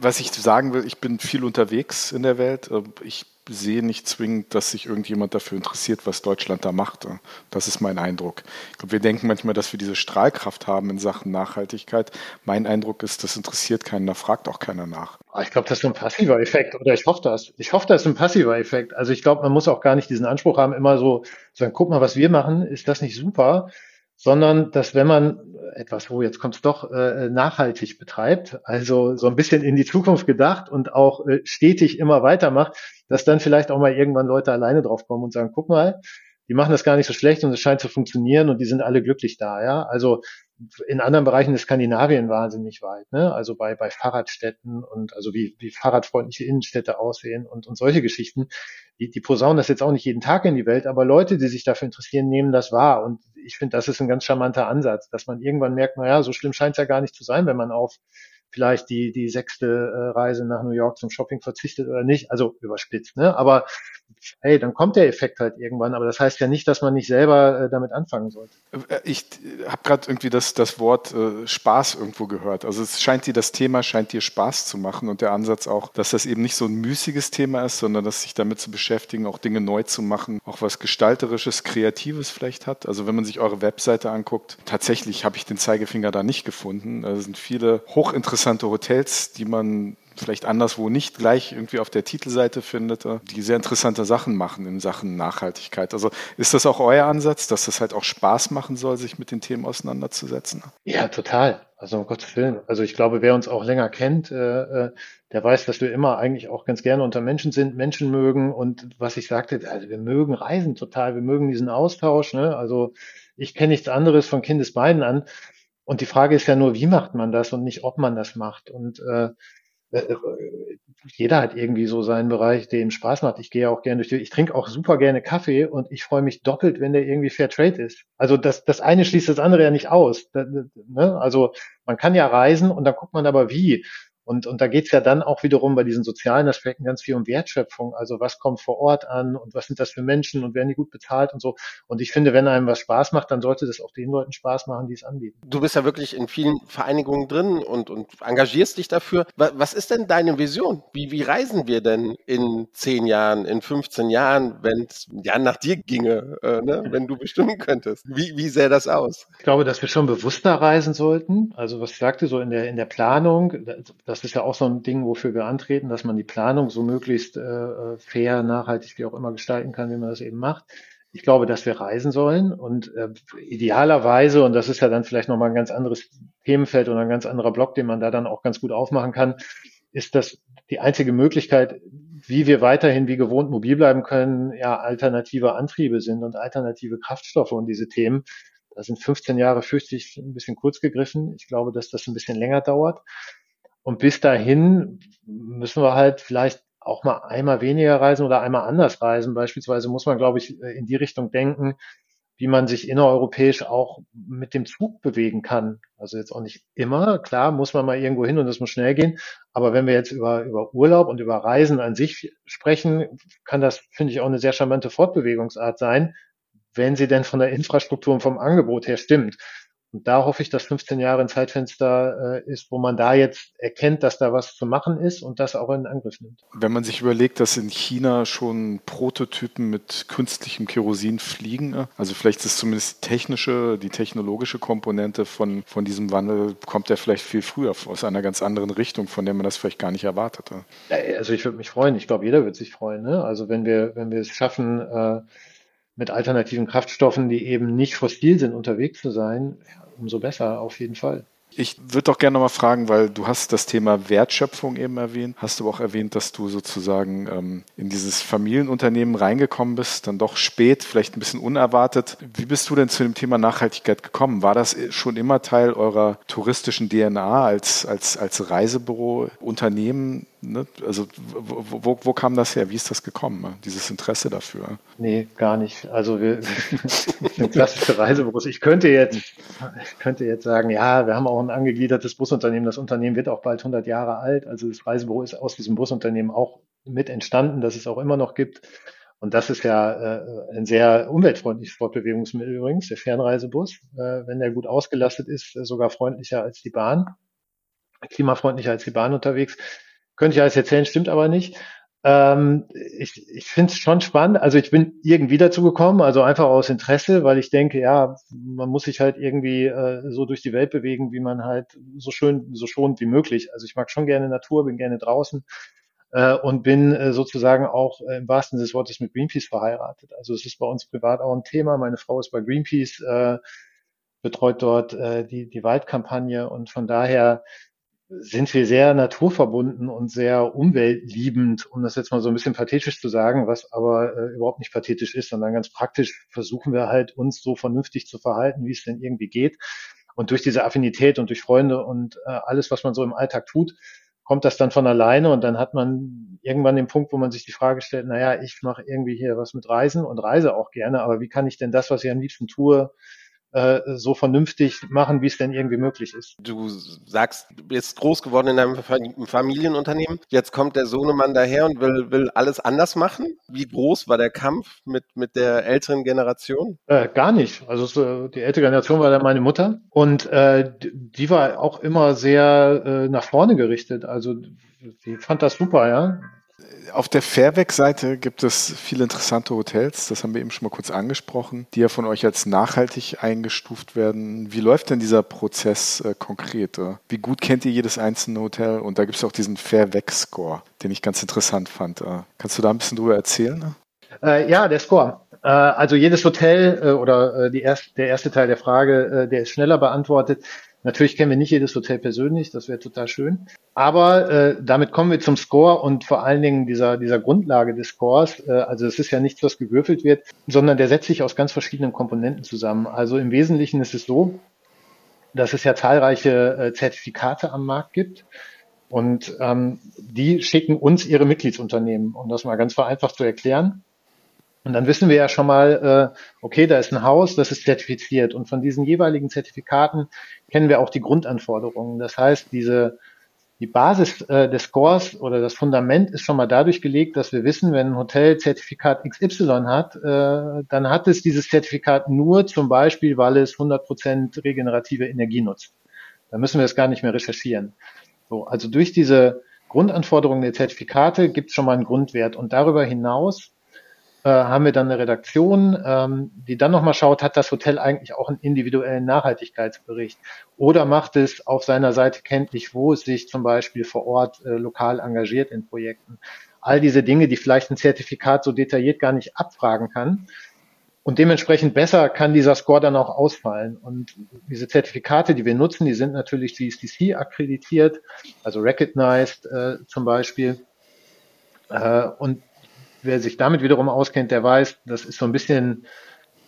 Was ich sagen will, ich bin viel unterwegs in der Welt. Ich sehe nicht zwingend, dass sich irgendjemand dafür interessiert, was Deutschland da macht. Das ist mein Eindruck. wir denken manchmal, dass wir diese Strahlkraft haben in Sachen Nachhaltigkeit. Mein Eindruck ist, das interessiert keinen, da fragt auch keiner nach. Ah, ich glaube, das ist ein passiver Effekt, oder ich hoffe das. Ich hoffe, das ist ein passiver Effekt. Also ich glaube, man muss auch gar nicht diesen Anspruch haben, immer so sagen, guck mal, was wir machen, ist das nicht super? sondern dass wenn man etwas, wo jetzt kommt es doch, äh, nachhaltig betreibt, also so ein bisschen in die Zukunft gedacht und auch äh, stetig immer weitermacht, dass dann vielleicht auch mal irgendwann Leute alleine drauf kommen und sagen, guck mal, die machen das gar nicht so schlecht und es scheint zu funktionieren und die sind alle glücklich da, ja. Also in anderen Bereichen ist Skandinavien wahnsinnig weit, ne? Also bei, bei Fahrradstätten und also wie, wie fahrradfreundliche Innenstädte aussehen und, und solche Geschichten. Die, die posaunen das jetzt auch nicht jeden Tag in die Welt, aber Leute, die sich dafür interessieren, nehmen das wahr. Und ich finde, das ist ein ganz charmanter Ansatz, dass man irgendwann merkt, naja, so schlimm scheint es ja gar nicht zu sein, wenn man auf vielleicht die, die sechste äh, Reise nach New York zum Shopping verzichtet oder nicht. Also überspitzt, ne? Aber hey, dann kommt der Effekt halt irgendwann. Aber das heißt ja nicht, dass man nicht selber äh, damit anfangen sollte. Äh, ich habe gerade irgendwie das, das Wort Spaß irgendwo gehört. Also es scheint dir das Thema scheint dir Spaß zu machen und der Ansatz auch, dass das eben nicht so ein müßiges Thema ist, sondern dass sich damit zu beschäftigen, auch Dinge neu zu machen, auch was gestalterisches, kreatives vielleicht hat. Also wenn man sich eure Webseite anguckt, tatsächlich habe ich den Zeigefinger da nicht gefunden. Es sind viele hochinteressante Hotels, die man vielleicht anderswo nicht gleich irgendwie auf der Titelseite findet, äh, die sehr interessante Sachen machen in Sachen Nachhaltigkeit. Also ist das auch euer Ansatz, dass das halt auch Spaß machen soll, sich mit den Themen auseinanderzusetzen? Ja, total. Also um Gottes Willen. Also ich glaube, wer uns auch länger kennt, äh, äh, der weiß, dass wir immer eigentlich auch ganz gerne unter Menschen sind, Menschen mögen und was ich sagte, also wir mögen Reisen total, wir mögen diesen Austausch. Ne? Also ich kenne nichts anderes von Kindesbeinen an. Und die Frage ist ja nur, wie macht man das und nicht, ob man das macht. Und äh, äh, äh, jeder hat irgendwie so seinen Bereich, der ihm Spaß macht. Ich gehe auch gerne durch die, ich trinke auch super gerne Kaffee und ich freue mich doppelt, wenn der irgendwie Fair Trade ist. Also das, das eine schließt das andere ja nicht aus. Ne? Also man kann ja reisen und dann guckt man aber wie. Und, und da geht's ja dann auch wiederum bei diesen sozialen Aspekten ganz viel um Wertschöpfung. Also was kommt vor Ort an und was sind das für Menschen und werden die gut bezahlt und so. Und ich finde, wenn einem was Spaß macht, dann sollte das auch den Leuten Spaß machen, die es anbieten. Du bist ja wirklich in vielen Vereinigungen drin und, und engagierst dich dafür. Was ist denn deine Vision? Wie, wie reisen wir denn in zehn Jahren, in 15 Jahren, wenn es ja nach dir ginge, äh, ne? wenn du bestimmen könntest? Wie, wie sähe das aus? Ich glaube, dass wir schon bewusster reisen sollten. Also was ich sagte, so in der, in der Planung, das ist ja auch so ein Ding, wofür wir antreten, dass man die Planung so möglichst äh, fair, nachhaltig, wie auch immer gestalten kann, wie man das eben macht. Ich glaube, dass wir reisen sollen und äh, idealerweise, und das ist ja dann vielleicht nochmal ein ganz anderes Themenfeld oder ein ganz anderer Block, den man da dann auch ganz gut aufmachen kann, ist das die einzige Möglichkeit, wie wir weiterhin wie gewohnt mobil bleiben können, ja, alternative Antriebe sind und alternative Kraftstoffe und diese Themen. Da sind 15 Jahre fürchte ich ein bisschen kurz gegriffen. Ich glaube, dass das ein bisschen länger dauert. Und bis dahin müssen wir halt vielleicht auch mal einmal weniger reisen oder einmal anders reisen. Beispielsweise muss man, glaube ich, in die Richtung denken, wie man sich innereuropäisch auch mit dem Zug bewegen kann. Also jetzt auch nicht immer. Klar, muss man mal irgendwo hin und das muss schnell gehen. Aber wenn wir jetzt über, über Urlaub und über Reisen an sich sprechen, kann das, finde ich, auch eine sehr charmante Fortbewegungsart sein, wenn sie denn von der Infrastruktur und vom Angebot her stimmt. Und da hoffe ich, dass 15 Jahre ein Zeitfenster äh, ist, wo man da jetzt erkennt, dass da was zu machen ist und das auch in Angriff nimmt. Wenn man sich überlegt, dass in China schon Prototypen mit künstlichem Kerosin fliegen, äh, also vielleicht ist zumindest die technische, die technologische Komponente von, von diesem Wandel, kommt ja vielleicht viel früher aus einer ganz anderen Richtung, von der man das vielleicht gar nicht erwartete. Also ich würde mich freuen. Ich glaube, jeder wird sich freuen. Ne? Also wenn wir, wenn wir es schaffen, äh, mit alternativen Kraftstoffen, die eben nicht fossil sind, unterwegs zu sein, umso besser auf jeden Fall. Ich würde doch gerne nochmal fragen, weil du hast das Thema Wertschöpfung eben erwähnt, hast du auch erwähnt, dass du sozusagen ähm, in dieses Familienunternehmen reingekommen bist, dann doch spät, vielleicht ein bisschen unerwartet. Wie bist du denn zu dem Thema Nachhaltigkeit gekommen? War das schon immer Teil eurer touristischen DNA als, als, als Reisebüro, Unternehmen? Ne? Also wo, wo, wo, kam das her? Wie ist das gekommen, dieses Interesse dafür? Nee, gar nicht. Also wir sind klassische Reisebüros. Ich könnte jetzt, ich könnte jetzt sagen, ja, wir haben auch ein angegliedertes Busunternehmen. Das Unternehmen wird auch bald 100 Jahre alt. Also das Reisebüro ist aus diesem Busunternehmen auch mit entstanden, das es auch immer noch gibt. Und das ist ja äh, ein sehr umweltfreundliches Fortbewegungsmittel übrigens, der Fernreisebus. Äh, wenn der gut ausgelastet ist, sogar freundlicher als die Bahn, klimafreundlicher als die Bahn unterwegs. Könnte ich alles erzählen, stimmt aber nicht. Ähm, ich ich finde es schon spannend. Also ich bin irgendwie dazu gekommen, also einfach aus Interesse, weil ich denke, ja, man muss sich halt irgendwie äh, so durch die Welt bewegen, wie man halt so schön, so schonend wie möglich. Also ich mag schon gerne Natur, bin gerne draußen äh, und bin äh, sozusagen auch äh, im wahrsten Sinne des Wortes mit Greenpeace verheiratet. Also es ist bei uns privat auch ein Thema. Meine Frau ist bei Greenpeace, äh, betreut dort äh, die, die Waldkampagne und von daher sind wir sehr naturverbunden und sehr umweltliebend, um das jetzt mal so ein bisschen pathetisch zu sagen, was aber äh, überhaupt nicht pathetisch ist, sondern ganz praktisch versuchen wir halt, uns so vernünftig zu verhalten, wie es denn irgendwie geht. Und durch diese Affinität und durch Freunde und äh, alles, was man so im Alltag tut, kommt das dann von alleine und dann hat man irgendwann den Punkt, wo man sich die Frage stellt, naja, ich mache irgendwie hier was mit Reisen und reise auch gerne, aber wie kann ich denn das, was ich am liebsten tue, äh, so vernünftig machen, wie es denn irgendwie möglich ist. Du sagst, du bist groß geworden in einem Familienunternehmen. Jetzt kommt der Sohnemann daher und will, will alles anders machen. Wie groß war der Kampf mit, mit der älteren Generation? Äh, gar nicht. Also so, die ältere Generation war dann meine Mutter und äh, die war auch immer sehr äh, nach vorne gerichtet. Also die fand das super, ja auf der Fairweg-Seite gibt es viele interessante Hotels, das haben wir eben schon mal kurz angesprochen, die ja von euch als nachhaltig eingestuft werden. Wie läuft denn dieser Prozess äh, konkret? Äh? Wie gut kennt ihr jedes einzelne Hotel? Und da gibt es auch diesen Fairweg-Score, den ich ganz interessant fand. Äh, kannst du da ein bisschen drüber erzählen? Äh, ja, der Score. Äh, also jedes Hotel äh, oder die erst, der erste Teil der Frage, der ist schneller beantwortet. Natürlich kennen wir nicht jedes Hotel persönlich, das wäre total schön. Aber äh, damit kommen wir zum Score und vor allen Dingen dieser, dieser Grundlage des Scores. Äh, also es ist ja nichts, was gewürfelt wird, sondern der setzt sich aus ganz verschiedenen Komponenten zusammen. Also im Wesentlichen ist es so, dass es ja zahlreiche äh, Zertifikate am Markt gibt. Und ähm, die schicken uns ihre Mitgliedsunternehmen, um das mal ganz vereinfacht zu erklären. Und dann wissen wir ja schon mal, äh, okay, da ist ein Haus, das ist zertifiziert. Und von diesen jeweiligen Zertifikaten kennen wir auch die Grundanforderungen. Das heißt, diese, die Basis äh, des Scores oder das Fundament ist schon mal dadurch gelegt, dass wir wissen, wenn ein Hotel Zertifikat XY hat, äh, dann hat es dieses Zertifikat nur zum Beispiel, weil es 100% regenerative Energie nutzt. Da müssen wir es gar nicht mehr recherchieren. So, also durch diese Grundanforderungen der Zertifikate gibt es schon mal einen Grundwert. Und darüber hinaus äh, haben wir dann eine Redaktion, ähm, die dann nochmal schaut, hat das Hotel eigentlich auch einen individuellen Nachhaltigkeitsbericht oder macht es auf seiner Seite kenntlich, wo es sich zum Beispiel vor Ort äh, lokal engagiert in Projekten. All diese Dinge, die vielleicht ein Zertifikat so detailliert gar nicht abfragen kann. Und dementsprechend besser kann dieser Score dann auch ausfallen. Und diese Zertifikate, die wir nutzen, die sind natürlich CSTC akkreditiert, also recognized äh, zum Beispiel. Äh, und wer sich damit wiederum auskennt, der weiß, das ist so ein bisschen,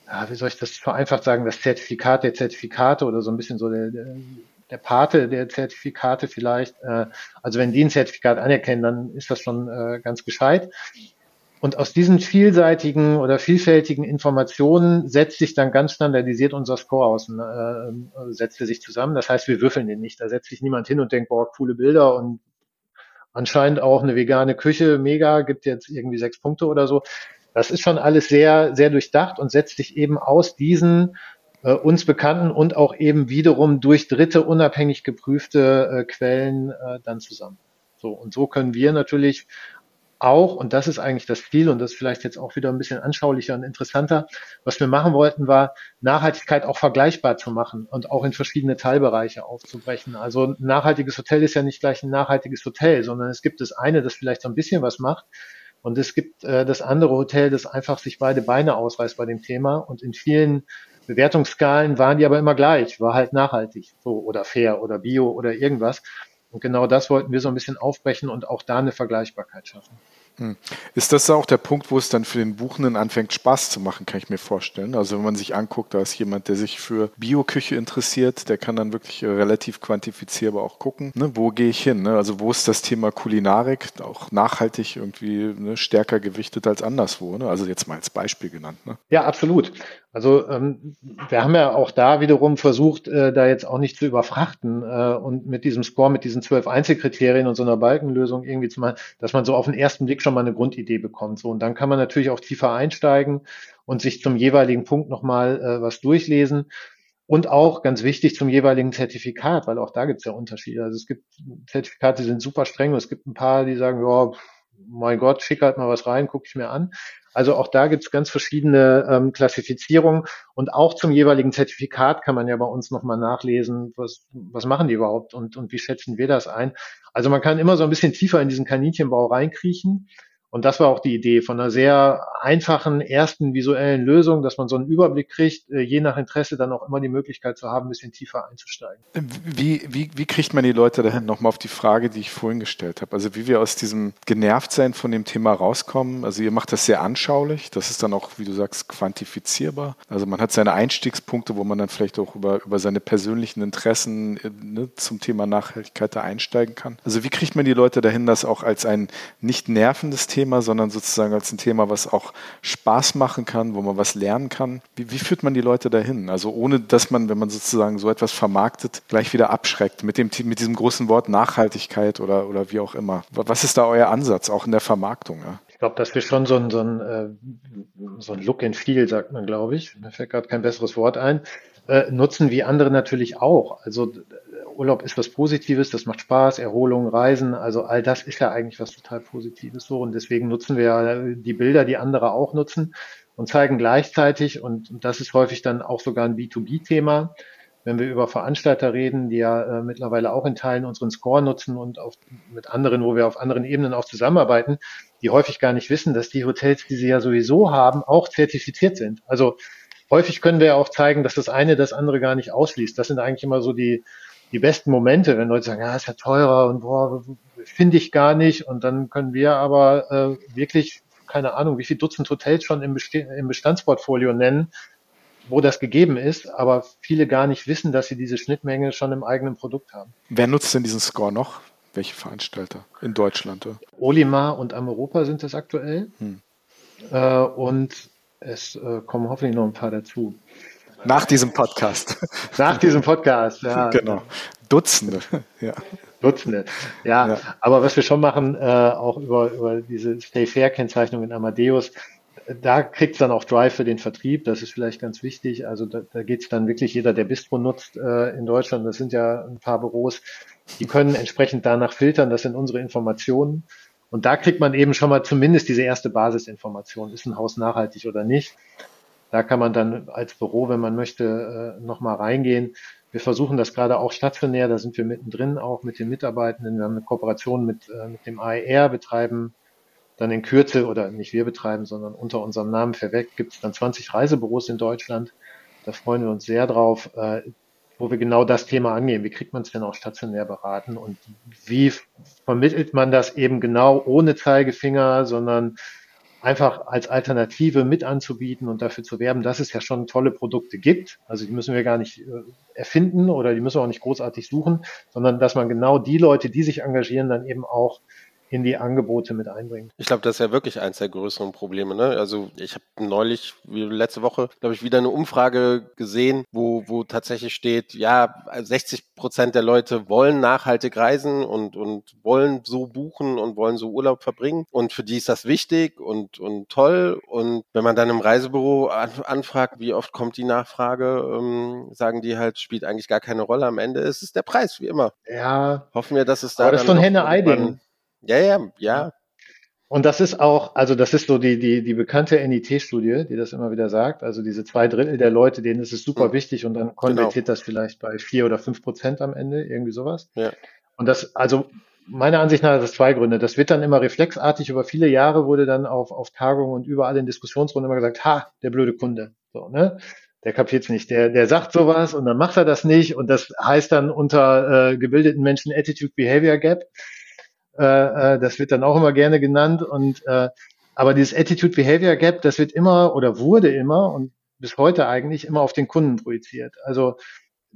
ja, wie soll ich das vereinfacht sagen, das Zertifikat der Zertifikate oder so ein bisschen so der, der, der Pate der Zertifikate vielleicht. Äh, also wenn die ein Zertifikat anerkennen, dann ist das schon äh, ganz gescheit. Und aus diesen vielseitigen oder vielfältigen Informationen setzt sich dann ganz standardisiert unser Score aus, äh, setzt er sich zusammen. Das heißt, wir würfeln den nicht. Da setzt sich niemand hin und denkt, boah, coole Bilder und anscheinend auch eine vegane Küche, mega, gibt jetzt irgendwie sechs Punkte oder so. Das ist schon alles sehr, sehr durchdacht und setzt sich eben aus diesen äh, uns bekannten und auch eben wiederum durch Dritte unabhängig geprüfte äh, Quellen äh, dann zusammen. So, und so können wir natürlich auch, und das ist eigentlich das Ziel, und das ist vielleicht jetzt auch wieder ein bisschen anschaulicher und interessanter, was wir machen wollten, war Nachhaltigkeit auch vergleichbar zu machen und auch in verschiedene Teilbereiche aufzubrechen. Also ein nachhaltiges Hotel ist ja nicht gleich ein nachhaltiges Hotel, sondern es gibt das eine, das vielleicht so ein bisschen was macht, und es gibt äh, das andere Hotel, das einfach sich beide Beine ausreißt bei dem Thema. Und in vielen Bewertungsskalen waren die aber immer gleich, war halt nachhaltig, so oder fair oder bio oder irgendwas. Und genau das wollten wir so ein bisschen aufbrechen und auch da eine Vergleichbarkeit schaffen. Hm. Ist das auch der Punkt, wo es dann für den Buchenden anfängt, Spaß zu machen, kann ich mir vorstellen? Also wenn man sich anguckt, da ist jemand, der sich für Bioküche interessiert, der kann dann wirklich relativ quantifizierbar auch gucken, ne, wo gehe ich hin? Ne? Also wo ist das Thema Kulinarik auch nachhaltig irgendwie ne, stärker gewichtet als anderswo? Ne? Also jetzt mal als Beispiel genannt. Ne? Ja, absolut. Also ähm, wir haben ja auch da wiederum versucht, äh, da jetzt auch nicht zu überfrachten äh, und mit diesem Score, mit diesen zwölf Einzelkriterien und so einer Balkenlösung irgendwie zu machen, dass man so auf den ersten Blick schon mal eine Grundidee bekommt. So und dann kann man natürlich auch tiefer einsteigen und sich zum jeweiligen Punkt nochmal äh, was durchlesen. Und auch ganz wichtig zum jeweiligen Zertifikat, weil auch da gibt es ja Unterschiede. Also es gibt Zertifikate, die sind super streng und es gibt ein paar, die sagen, ja, mein Gott, schick halt mal was rein, gucke ich mir an. Also auch da gibt es ganz verschiedene ähm, Klassifizierungen und auch zum jeweiligen Zertifikat kann man ja bei uns nochmal nachlesen, was, was machen die überhaupt und, und wie schätzen wir das ein. Also man kann immer so ein bisschen tiefer in diesen Kaninchenbau reinkriechen und das war auch die Idee von einer sehr einfachen ersten visuellen Lösung, dass man so einen Überblick kriegt, äh, je nach Interesse dann auch immer die Möglichkeit zu haben, ein bisschen tiefer einzusteigen. Wie, wie, wie kriegt man die Leute dahin? Nochmal auf die Frage, die ich vorhin gestellt habe. Also wie wir aus diesem Genervtsein von dem Thema rauskommen. Also ihr macht das sehr anschaulich. Das ist dann auch, wie du sagst, quantifizierbar. Also man hat seine Einstiegspunkte, wo man dann vielleicht auch über, über seine persönlichen Interessen äh, ne, zum Thema Nachhaltigkeit da einsteigen kann. Also wie kriegt man die Leute dahin, das auch als ein nicht nervendes Thema Business-Thema, sondern sozusagen als ein Thema, was auch Spaß machen kann, wo man was lernen kann. Wie, wie führt man die Leute dahin? Also ohne, dass man, wenn man sozusagen so etwas vermarktet, gleich wieder abschreckt mit, dem, mit diesem großen Wort Nachhaltigkeit oder, oder wie auch immer. Was ist da euer Ansatz, auch in der Vermarktung? Ja? Ich glaube, dass wir schon so ein, so ein, äh, so ein Look and Feel, sagt man, glaube ich. Mir fällt gerade kein besseres Wort ein. Äh, nutzen wie andere natürlich auch. Also Urlaub ist was Positives, das macht Spaß, Erholung, Reisen, also all das ist ja eigentlich was total Positives so und deswegen nutzen wir ja die Bilder, die andere auch nutzen und zeigen gleichzeitig und, und das ist häufig dann auch sogar ein B2B-Thema, wenn wir über Veranstalter reden, die ja äh, mittlerweile auch in Teilen unseren Score nutzen und auf, mit anderen, wo wir auf anderen Ebenen auch zusammenarbeiten, die häufig gar nicht wissen, dass die Hotels, die sie ja sowieso haben, auch zertifiziert sind. Also häufig können wir ja auch zeigen, dass das eine das andere gar nicht ausschließt. Das sind eigentlich immer so die, die besten Momente, wenn Leute sagen, ja, ist ja teurer und boah, finde ich gar nicht. Und dann können wir aber äh, wirklich, keine Ahnung, wie viel Dutzend Hotels schon im, Best im Bestandsportfolio nennen, wo das gegeben ist, aber viele gar nicht wissen, dass sie diese Schnittmenge schon im eigenen Produkt haben. Wer nutzt denn diesen Score noch? Welche Veranstalter in Deutschland? Olimar und Ameuropa sind das aktuell. Hm. Äh, und es äh, kommen hoffentlich noch ein paar dazu. Nach diesem Podcast. Nach diesem Podcast, ja. Genau. Dutzende, ja. Dutzende, ja. ja. Aber was wir schon machen, äh, auch über, über diese Stay Fair-Kennzeichnung in Amadeus, da kriegt es dann auch Drive für den Vertrieb, das ist vielleicht ganz wichtig. Also da, da geht es dann wirklich jeder, der Bistro nutzt äh, in Deutschland, das sind ja ein paar Büros, die können entsprechend danach filtern, das sind unsere Informationen. Und da kriegt man eben schon mal zumindest diese erste Basisinformation, ist ein Haus nachhaltig oder nicht. Da kann man dann als Büro, wenn man möchte, äh, nochmal reingehen. Wir versuchen das gerade auch stationär, da sind wir mittendrin auch mit den Mitarbeitenden. Wir haben eine Kooperation mit, äh, mit dem AER, betreiben dann in Kürze, oder nicht wir betreiben, sondern unter unserem Namen verweckt, gibt es dann 20 Reisebüros in Deutschland. Da freuen wir uns sehr drauf, äh, wo wir genau das Thema angehen. Wie kriegt man es denn auch stationär beraten und wie vermittelt man das eben genau ohne Zeigefinger, sondern einfach als Alternative mit anzubieten und dafür zu werben, dass es ja schon tolle Produkte gibt. Also die müssen wir gar nicht äh, erfinden oder die müssen wir auch nicht großartig suchen, sondern dass man genau die Leute, die sich engagieren, dann eben auch in die Angebote mit einbringt. Ich glaube, das ist ja wirklich eins der größeren Probleme. Ne? Also ich habe neulich, wie letzte Woche, glaube ich, wieder eine Umfrage gesehen, wo, wo tatsächlich steht, ja, 60 Prozent der Leute wollen nachhaltig reisen und, und wollen so buchen und wollen so Urlaub verbringen. Und für die ist das wichtig und, und toll. Und wenn man dann im Reisebüro an, anfragt, wie oft kommt die Nachfrage, ähm, sagen die halt, spielt eigentlich gar keine Rolle. Am Ende ist es der Preis, wie immer. Ja. Hoffen wir, dass es da. Aber das ist von Henne-Eiding. Ja, ja, ja. Und das ist auch, also das ist so die, die, die bekannte NIT-Studie, die das immer wieder sagt. Also diese zwei Drittel der Leute, denen ist es super mhm. wichtig und dann konvertiert genau. das vielleicht bei vier oder fünf Prozent am Ende, irgendwie sowas. Ja. Und das, also meiner Ansicht nach hat das zwei Gründe. Das wird dann immer reflexartig über viele Jahre wurde dann auf, auf Tagungen und überall in Diskussionsrunden immer gesagt, ha, der blöde Kunde. So, ne? Der kapiert's nicht. Der, der sagt sowas und dann macht er das nicht. Und das heißt dann unter äh, gebildeten Menschen Attitude Behavior Gap. Äh, äh, das wird dann auch immer gerne genannt. Und äh, aber dieses Attitude Behavior Gap, das wird immer oder wurde immer und bis heute eigentlich immer auf den Kunden projiziert. Also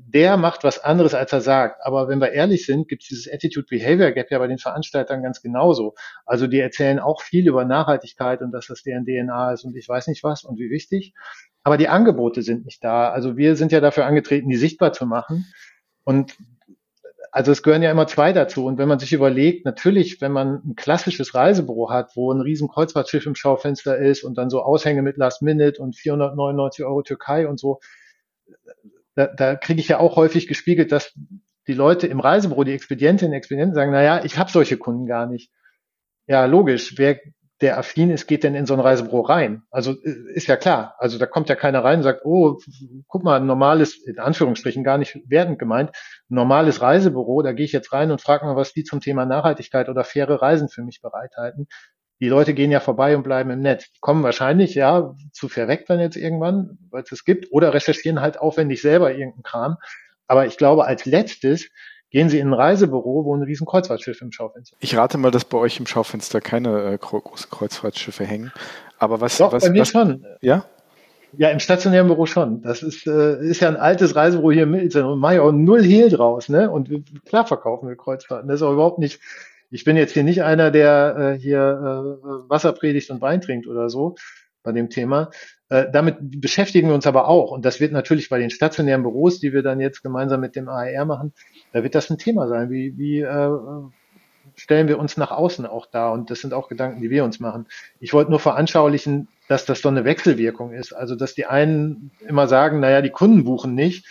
der macht was anderes, als er sagt. Aber wenn wir ehrlich sind, gibt es dieses Attitude Behavior Gap ja bei den Veranstaltern ganz genauso. Also die erzählen auch viel über Nachhaltigkeit und dass das deren DNA ist und ich weiß nicht was und wie wichtig. Aber die Angebote sind nicht da. Also wir sind ja dafür angetreten, die sichtbar zu machen. Und also es gehören ja immer zwei dazu. Und wenn man sich überlegt, natürlich, wenn man ein klassisches Reisebüro hat, wo ein riesen Kreuzfahrtschiff im Schaufenster ist und dann so Aushänge mit Last Minute und 499 Euro Türkei und so, da, da kriege ich ja auch häufig gespiegelt, dass die Leute im Reisebüro, die Expedientinnen und Expedienten sagen, na ja, ich habe solche Kunden gar nicht. Ja, logisch. Wer der affin ist, geht denn in so ein Reisebüro rein? Also äh, ist ja klar. Also da kommt ja keiner rein und sagt, oh, guck mal, ein normales, in Anführungsstrichen gar nicht wertend gemeint, ein normales Reisebüro, da gehe ich jetzt rein und frage mal, was die zum Thema Nachhaltigkeit oder faire Reisen für mich bereithalten. Die Leute gehen ja vorbei und bleiben im Netz. Die kommen wahrscheinlich, ja, zu verweckt dann jetzt irgendwann, weil es es gibt, oder recherchieren halt aufwendig selber irgendeinen Kram. Aber ich glaube, als letztes Gehen Sie in ein Reisebüro, wo ein riesen Kreuzfahrtschiff im Schaufenster ist. Ich rate mal, dass bei euch im Schaufenster keine äh, großen Kreuzfahrtschiffe hängen. Aber was, Doch, was, bei mir was, schon. Ja? Ja, im stationären Büro schon. Das ist, äh, ist ja ein altes Reisebüro hier in Milzen und auch null Hehl draus, ne? Und klar verkaufen wir Kreuzfahrten. Das ist auch überhaupt nicht ich bin jetzt hier nicht einer, der äh, hier äh, Wasser predigt und Wein trinkt oder so bei dem Thema. Äh, damit beschäftigen wir uns aber auch. Und das wird natürlich bei den stationären Büros, die wir dann jetzt gemeinsam mit dem AER machen, da wird das ein Thema sein. Wie, wie äh, stellen wir uns nach außen auch da? Und das sind auch Gedanken, die wir uns machen. Ich wollte nur veranschaulichen, dass das so eine Wechselwirkung ist. Also, dass die einen immer sagen, naja, die Kunden buchen nicht.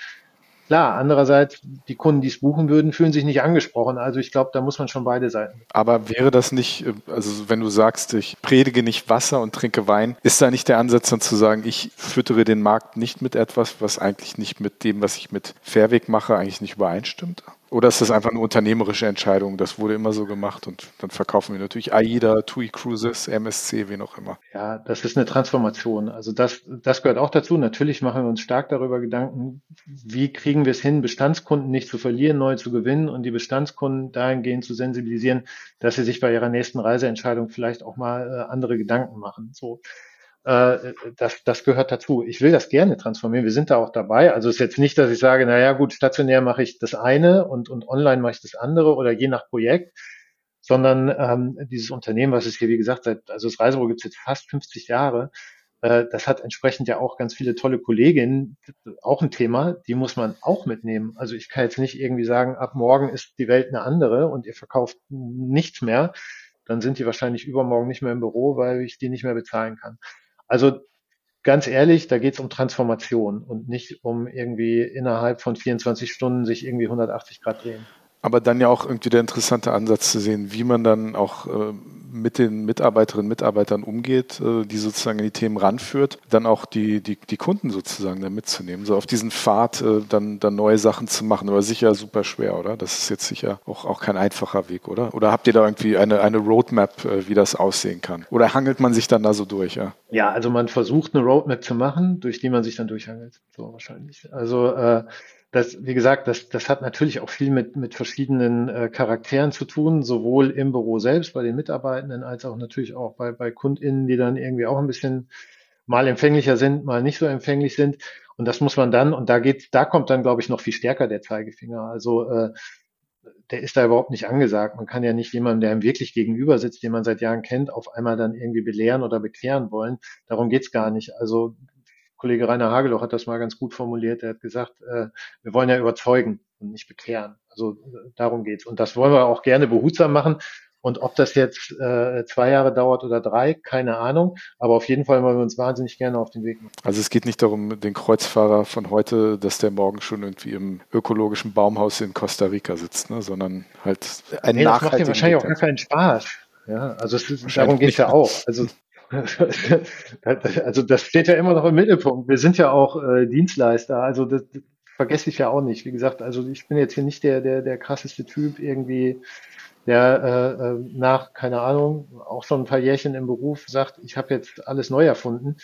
Klar, andererseits, die Kunden, die es buchen würden, fühlen sich nicht angesprochen. Also ich glaube, da muss man schon beide Seiten. Aber wäre das nicht, also wenn du sagst, ich predige nicht Wasser und trinke Wein, ist da nicht der Ansatz dann zu sagen, ich füttere den Markt nicht mit etwas, was eigentlich nicht mit dem, was ich mit Fairweg mache, eigentlich nicht übereinstimmt? Oder ist das einfach eine unternehmerische Entscheidung? Das wurde immer so gemacht und dann verkaufen wir natürlich AIDA, TUI Cruises, MSC, wen auch immer. Ja, das ist eine Transformation. Also das, das gehört auch dazu. Natürlich machen wir uns stark darüber Gedanken, wie kriegen wir es hin, Bestandskunden nicht zu verlieren, neu zu gewinnen und die Bestandskunden dahingehend zu sensibilisieren, dass sie sich bei ihrer nächsten Reiseentscheidung vielleicht auch mal äh, andere Gedanken machen. So äh, das, das gehört dazu. Ich will das gerne transformieren. Wir sind da auch dabei. Also es ist jetzt nicht, dass ich sage, naja gut, stationär mache ich das eine und, und online mache ich das andere oder je nach Projekt, sondern ähm, dieses Unternehmen, was es hier, wie gesagt, seit, also das Reisebüro gibt es jetzt fast 50 Jahre, äh, das hat entsprechend ja auch ganz viele tolle Kolleginnen, auch ein Thema, die muss man auch mitnehmen. Also ich kann jetzt nicht irgendwie sagen, ab morgen ist die Welt eine andere und ihr verkauft nichts mehr, dann sind die wahrscheinlich übermorgen nicht mehr im Büro, weil ich die nicht mehr bezahlen kann. Also ganz ehrlich, da geht es um Transformation und nicht um irgendwie innerhalb von 24 Stunden sich irgendwie 180 Grad drehen. Aber dann ja auch irgendwie der interessante Ansatz zu sehen, wie man dann auch äh, mit den Mitarbeiterinnen und Mitarbeitern umgeht, äh, die sozusagen die Themen ranführt, dann auch die, die, die Kunden sozusagen da mitzunehmen, so auf diesen Pfad äh, dann, dann neue Sachen zu machen. Aber sicher super schwer, oder? Das ist jetzt sicher auch, auch kein einfacher Weg, oder? Oder habt ihr da irgendwie eine, eine Roadmap, wie das aussehen kann? Oder hangelt man sich dann da so durch, ja? Ja, also man versucht eine Roadmap zu machen, durch die man sich dann durchhangelt, so wahrscheinlich. Also das, wie gesagt, das, das hat natürlich auch viel mit, mit verschiedenen äh, Charakteren zu tun, sowohl im Büro selbst bei den Mitarbeitenden als auch natürlich auch bei, bei KundInnen, die dann irgendwie auch ein bisschen mal empfänglicher sind, mal nicht so empfänglich sind. Und das muss man dann, und da geht, da kommt dann, glaube ich, noch viel stärker der Zeigefinger. Also äh, der ist da überhaupt nicht angesagt. Man kann ja nicht jemanden, der ihm wirklich gegenüber sitzt, den man seit Jahren kennt, auf einmal dann irgendwie belehren oder bekehren wollen. Darum geht's gar nicht. Also Kollege Rainer Hageloch hat das mal ganz gut formuliert. Er hat gesagt, äh, wir wollen ja überzeugen und nicht bekehren. Also äh, darum geht's. Und das wollen wir auch gerne behutsam machen. Und ob das jetzt äh, zwei Jahre dauert oder drei, keine Ahnung. Aber auf jeden Fall wollen wir uns wahnsinnig gerne auf den Weg machen. Also es geht nicht darum, den Kreuzfahrer von heute, dass der morgen schon irgendwie im ökologischen Baumhaus in Costa Rica sitzt, ne? sondern halt ein nee, Das macht dir wahrscheinlich auch gar keinen Spaß. Ja, also es, darum geht's ja auch. Also also das steht ja immer noch im Mittelpunkt. Wir sind ja auch äh, Dienstleister, also das, das vergesse ich ja auch nicht. Wie gesagt, also ich bin jetzt hier nicht der, der, der krasseste Typ irgendwie, der äh, äh nach, keine Ahnung, auch schon ein paar Jährchen im Beruf sagt, ich habe jetzt alles neu erfunden,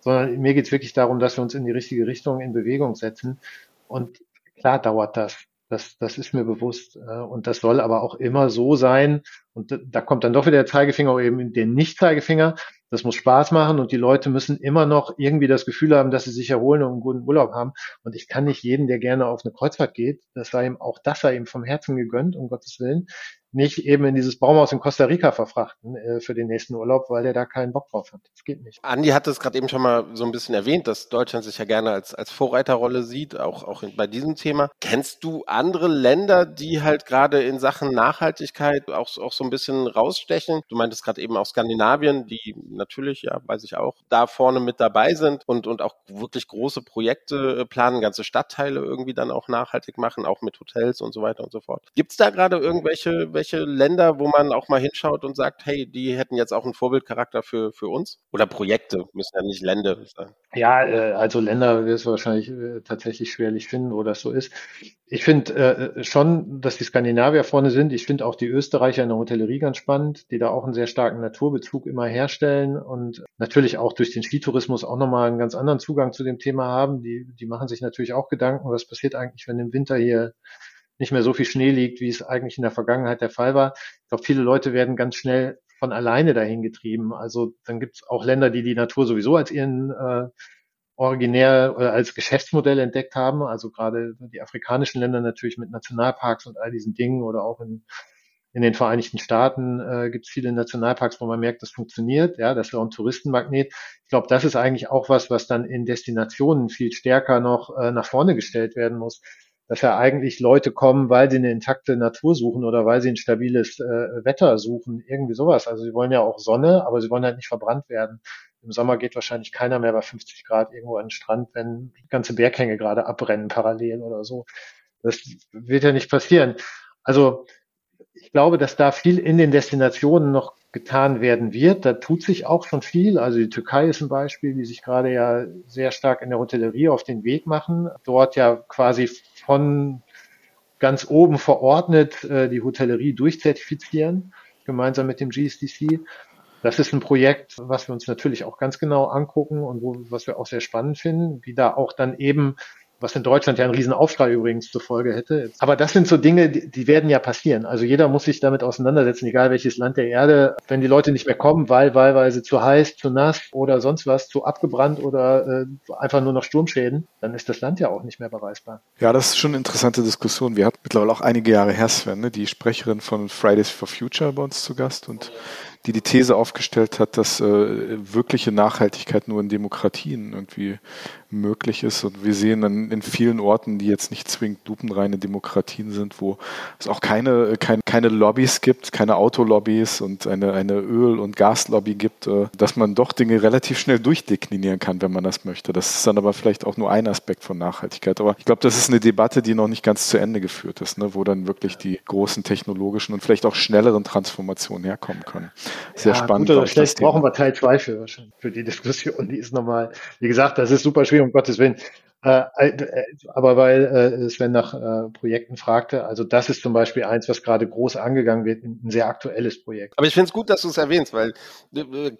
sondern mir geht es wirklich darum, dass wir uns in die richtige Richtung in Bewegung setzen. Und klar dauert das. Das, das ist mir bewusst. Äh, und das soll aber auch immer so sein. Und da kommt dann doch wieder der Zeigefinger oder eben der Nicht-Zeigefinger, das muss Spaß machen und die Leute müssen immer noch irgendwie das Gefühl haben, dass sie sich erholen und einen guten Urlaub haben. Und ich kann nicht jeden, der gerne auf eine Kreuzfahrt geht, das sei ihm auch das sei ihm vom Herzen gegönnt, um Gottes Willen nicht eben in dieses Baumhaus in Costa Rica verfrachten äh, für den nächsten Urlaub, weil der da keinen Bock drauf hat. Das geht nicht. Andi hat es gerade eben schon mal so ein bisschen erwähnt, dass Deutschland sich ja gerne als, als Vorreiterrolle sieht, auch, auch bei diesem Thema. Kennst du andere Länder, die halt gerade in Sachen Nachhaltigkeit auch, auch so ein bisschen rausstechen? Du meintest gerade eben auch Skandinavien, die natürlich, ja, weiß ich auch, da vorne mit dabei sind und, und auch wirklich große Projekte äh, planen, ganze Stadtteile irgendwie dann auch nachhaltig machen, auch mit Hotels und so weiter und so fort. Gibt es da gerade irgendwelche irgendwelche Länder, wo man auch mal hinschaut und sagt, hey, die hätten jetzt auch einen Vorbildcharakter für, für uns? Oder Projekte, müssen ja nicht Länder sein. Ja, äh, also Länder wirst du wahrscheinlich äh, tatsächlich schwerlich finden, wo das so ist. Ich finde schon, dass die Skandinavier vorne sind. Ich finde auch die Österreicher in der Hotellerie ganz spannend, die da auch einen sehr starken Naturbezug immer herstellen und natürlich auch durch den Skitourismus auch nochmal einen ganz anderen Zugang zu dem Thema haben. Die, die machen sich natürlich auch Gedanken, was passiert eigentlich, wenn im Winter hier nicht mehr so viel Schnee liegt, wie es eigentlich in der Vergangenheit der Fall war. Ich glaube, viele Leute werden ganz schnell von alleine dahin getrieben. Also dann gibt es auch Länder, die die Natur sowieso als ihren äh, originär oder als Geschäftsmodell entdeckt haben. Also gerade die afrikanischen Länder natürlich mit Nationalparks und all diesen Dingen oder auch in In den Vereinigten Staaten äh, gibt es viele Nationalparks, wo man merkt, das funktioniert. Ja, das ist auch ein Touristenmagnet. Ich glaube, das ist eigentlich auch was, was dann in Destinationen viel stärker noch äh, nach vorne gestellt werden muss. Dass ja eigentlich Leute kommen, weil sie eine intakte Natur suchen oder weil sie ein stabiles äh, Wetter suchen, irgendwie sowas. Also sie wollen ja auch Sonne, aber sie wollen halt nicht verbrannt werden. Im Sommer geht wahrscheinlich keiner mehr bei 50 Grad irgendwo an den Strand, wenn ganze Berghänge gerade abbrennen parallel oder so. Das wird ja nicht passieren. Also ich glaube, dass da viel in den Destinationen noch getan werden wird. Da tut sich auch schon viel. Also die Türkei ist ein Beispiel, die sich gerade ja sehr stark in der Hotellerie auf den Weg machen. Dort ja quasi von ganz oben verordnet äh, die Hotellerie durchzertifizieren, gemeinsam mit dem GSDC. Das ist ein Projekt, was wir uns natürlich auch ganz genau angucken und wo, was wir auch sehr spannend finden, wie da auch dann eben was in Deutschland ja einen riesen Aufschrei übrigens zur Folge hätte. Aber das sind so Dinge, die, die, werden ja passieren. Also jeder muss sich damit auseinandersetzen, egal welches Land der Erde. Wenn die Leute nicht mehr kommen, weil wahlweise zu heiß, zu nass oder sonst was, zu abgebrannt oder äh, einfach nur noch Sturmschäden, dann ist das Land ja auch nicht mehr bereisbar. Ja, das ist schon eine interessante Diskussion. Wir hatten mittlerweile auch einige Jahre her, Sven, ne, die Sprecherin von Fridays for Future bei uns zu Gast und die die These aufgestellt hat, dass äh, wirkliche Nachhaltigkeit nur in Demokratien irgendwie möglich ist. Und wir sehen dann in vielen Orten, die jetzt nicht zwingend lupenreine Demokratien sind, wo es auch keine, keine, keine Lobbys gibt, keine Autolobbys und eine, eine Öl- und Gaslobby gibt, äh, dass man doch Dinge relativ schnell durchdeklinieren kann, wenn man das möchte. Das ist dann aber vielleicht auch nur ein Aspekt von Nachhaltigkeit. Aber ich glaube, das ist eine Debatte, die noch nicht ganz zu Ende geführt ist, ne? wo dann wirklich die großen technologischen und vielleicht auch schnelleren Transformationen herkommen können. Sehr ja, spannend. Gut oder schlecht brauchen wir Teil 2 für, für die Diskussion. Die ist nochmal, wie gesagt, das ist super schwierig, um Gottes Willen. Äh, äh, aber weil äh, Sven nach Projekten fragte, also das ist zum Beispiel eins, was gerade groß angegangen wird, ein sehr aktuelles Projekt. Aber ich finde es gut, dass du es erwähnst, weil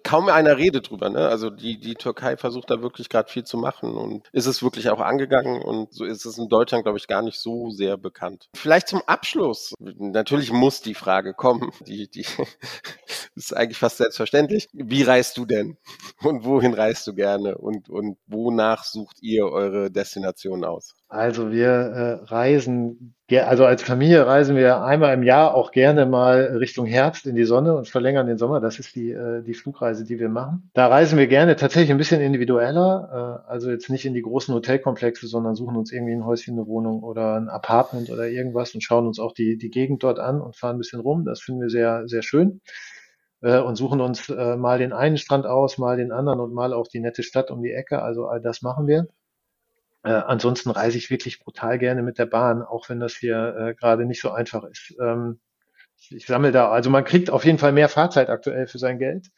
kaum einer redet drüber. Ne? Also die, die Türkei versucht da wirklich gerade viel zu machen und ist es wirklich auch angegangen und so ist es in Deutschland, glaube ich, gar nicht so sehr bekannt. Vielleicht zum Abschluss. Natürlich muss die Frage kommen, die, die ist eigentlich fast selbstverständlich. Wie reist du denn? Und wohin reist du gerne? Und, und wonach sucht ihr eure Destination aus? Also wir äh, reisen, also als Familie reisen wir einmal im Jahr auch gerne mal Richtung Herbst in die Sonne und verlängern den Sommer. Das ist die, äh, die Flugreise, die wir machen. Da reisen wir gerne tatsächlich ein bisschen individueller, äh, also jetzt nicht in die großen Hotelkomplexe, sondern suchen uns irgendwie ein Häuschen, eine Wohnung oder ein Apartment oder irgendwas und schauen uns auch die, die Gegend dort an und fahren ein bisschen rum. Das finden wir sehr, sehr schön äh, und suchen uns äh, mal den einen Strand aus, mal den anderen und mal auch die nette Stadt um die Ecke. Also all das machen wir. Äh, ansonsten reise ich wirklich brutal gerne mit der Bahn, auch wenn das hier äh, gerade nicht so einfach ist. Ähm, ich, ich sammle da, also man kriegt auf jeden Fall mehr Fahrzeit aktuell für sein Geld,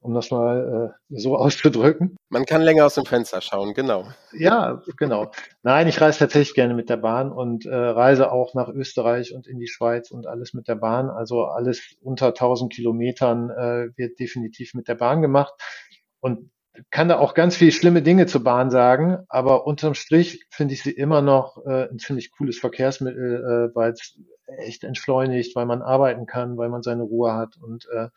um das mal äh, so auszudrücken. Man kann länger aus dem Fenster schauen, genau. Ja, genau. Nein, ich reise tatsächlich gerne mit der Bahn und äh, reise auch nach Österreich und in die Schweiz und alles mit der Bahn. Also alles unter 1000 Kilometern äh, wird definitiv mit der Bahn gemacht. Und kann da auch ganz viel schlimme Dinge zur Bahn sagen, aber unterm Strich finde ich sie immer noch äh, ein ziemlich cooles Verkehrsmittel, äh, weil es echt entschleunigt, weil man arbeiten kann, weil man seine Ruhe hat. Und äh,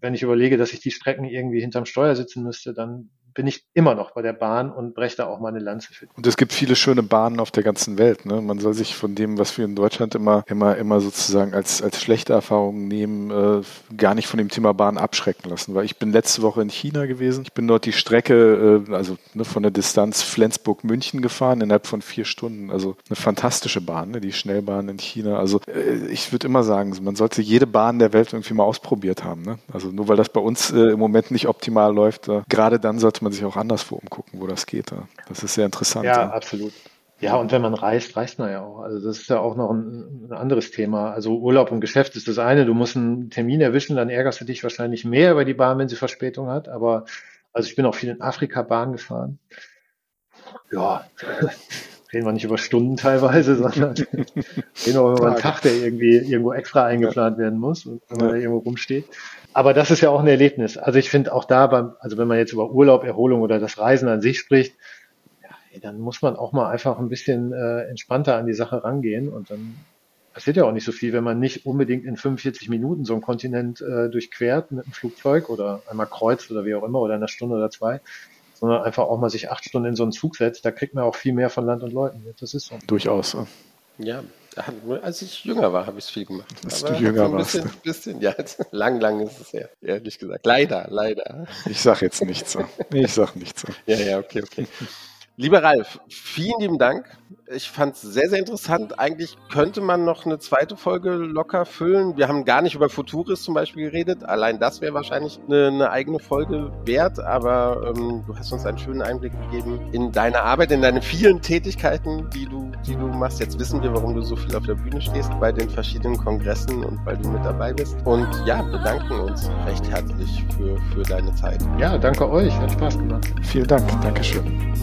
wenn ich überlege, dass ich die Strecken irgendwie hinterm Steuer sitzen müsste, dann bin ich immer noch bei der Bahn und breche da auch mal eine Lanze für. Und es gibt viele schöne Bahnen auf der ganzen Welt. Ne? Man soll sich von dem, was wir in Deutschland immer, immer, immer sozusagen als, als schlechte Erfahrung nehmen, äh, gar nicht von dem Thema Bahn abschrecken lassen. Weil ich bin letzte Woche in China gewesen. Ich bin dort die Strecke, äh, also ne, von der Distanz Flensburg-München gefahren innerhalb von vier Stunden. Also eine fantastische Bahn, ne? die Schnellbahn in China. Also äh, ich würde immer sagen, man sollte jede Bahn der Welt irgendwie mal ausprobiert haben. Ne? Also nur weil das bei uns äh, im Moment nicht optimal läuft, äh, gerade dann sollte man man sich auch anderswo umgucken, wo das geht. Das ist sehr interessant. Ja, ja, absolut. Ja, und wenn man reist, reist man ja auch. Also das ist ja auch noch ein, ein, anderes Thema. Also Urlaub und Geschäft ist das eine. Du musst einen Termin erwischen, dann ärgerst du dich wahrscheinlich mehr über die Bahn, wenn sie Verspätung hat. Aber also ich bin auch viel in Afrika Bahn gefahren. Ja, reden wir nicht über Stunden teilweise, sondern reden wir über einen Tag, der irgendwie irgendwo extra eingeplant werden muss und wenn man da irgendwo rumsteht. Aber das ist ja auch ein Erlebnis. Also ich finde auch da beim, also wenn man jetzt über Urlaub, Erholung oder das Reisen an sich spricht, ja, dann muss man auch mal einfach ein bisschen äh, entspannter an die Sache rangehen und dann passiert ja auch nicht so viel, wenn man nicht unbedingt in 45 Minuten so einen Kontinent äh, durchquert mit einem Flugzeug oder einmal kreuzt oder wie auch immer oder in einer Stunde oder zwei, sondern einfach auch mal sich acht Stunden in so einen Zug setzt. Da kriegt man auch viel mehr von Land und Leuten. Das ist so. Durchaus. Ja, Als ich jünger war, habe ich es viel gemacht. Als Aber du jünger so bisschen, warst. Bisschen, ja, lang, lang ist es her, ehrlich gesagt. Leider, leider. Ich sag jetzt nichts so. Ich sag nichts so. Ja, ja, okay, okay. Lieber Ralf, vielen lieben Dank. Ich fand es sehr, sehr interessant. Eigentlich könnte man noch eine zweite Folge locker füllen. Wir haben gar nicht über Futuris zum Beispiel geredet. Allein das wäre wahrscheinlich eine, eine, eigene Folge wert. Aber ähm, du hast uns einen schönen Einblick gegeben in deine Arbeit, in deine vielen Tätigkeiten, die du, die du machst. Jetzt wissen wir, warum du so viel auf der Bühne stehst bei den verschiedenen Kongressen und weil du mit dabei bist. Und ja, bedanken uns recht herzlich für, für deine Zeit. Ja, danke euch. Hat Spaß gemacht. Vielen Dank. Dankeschön.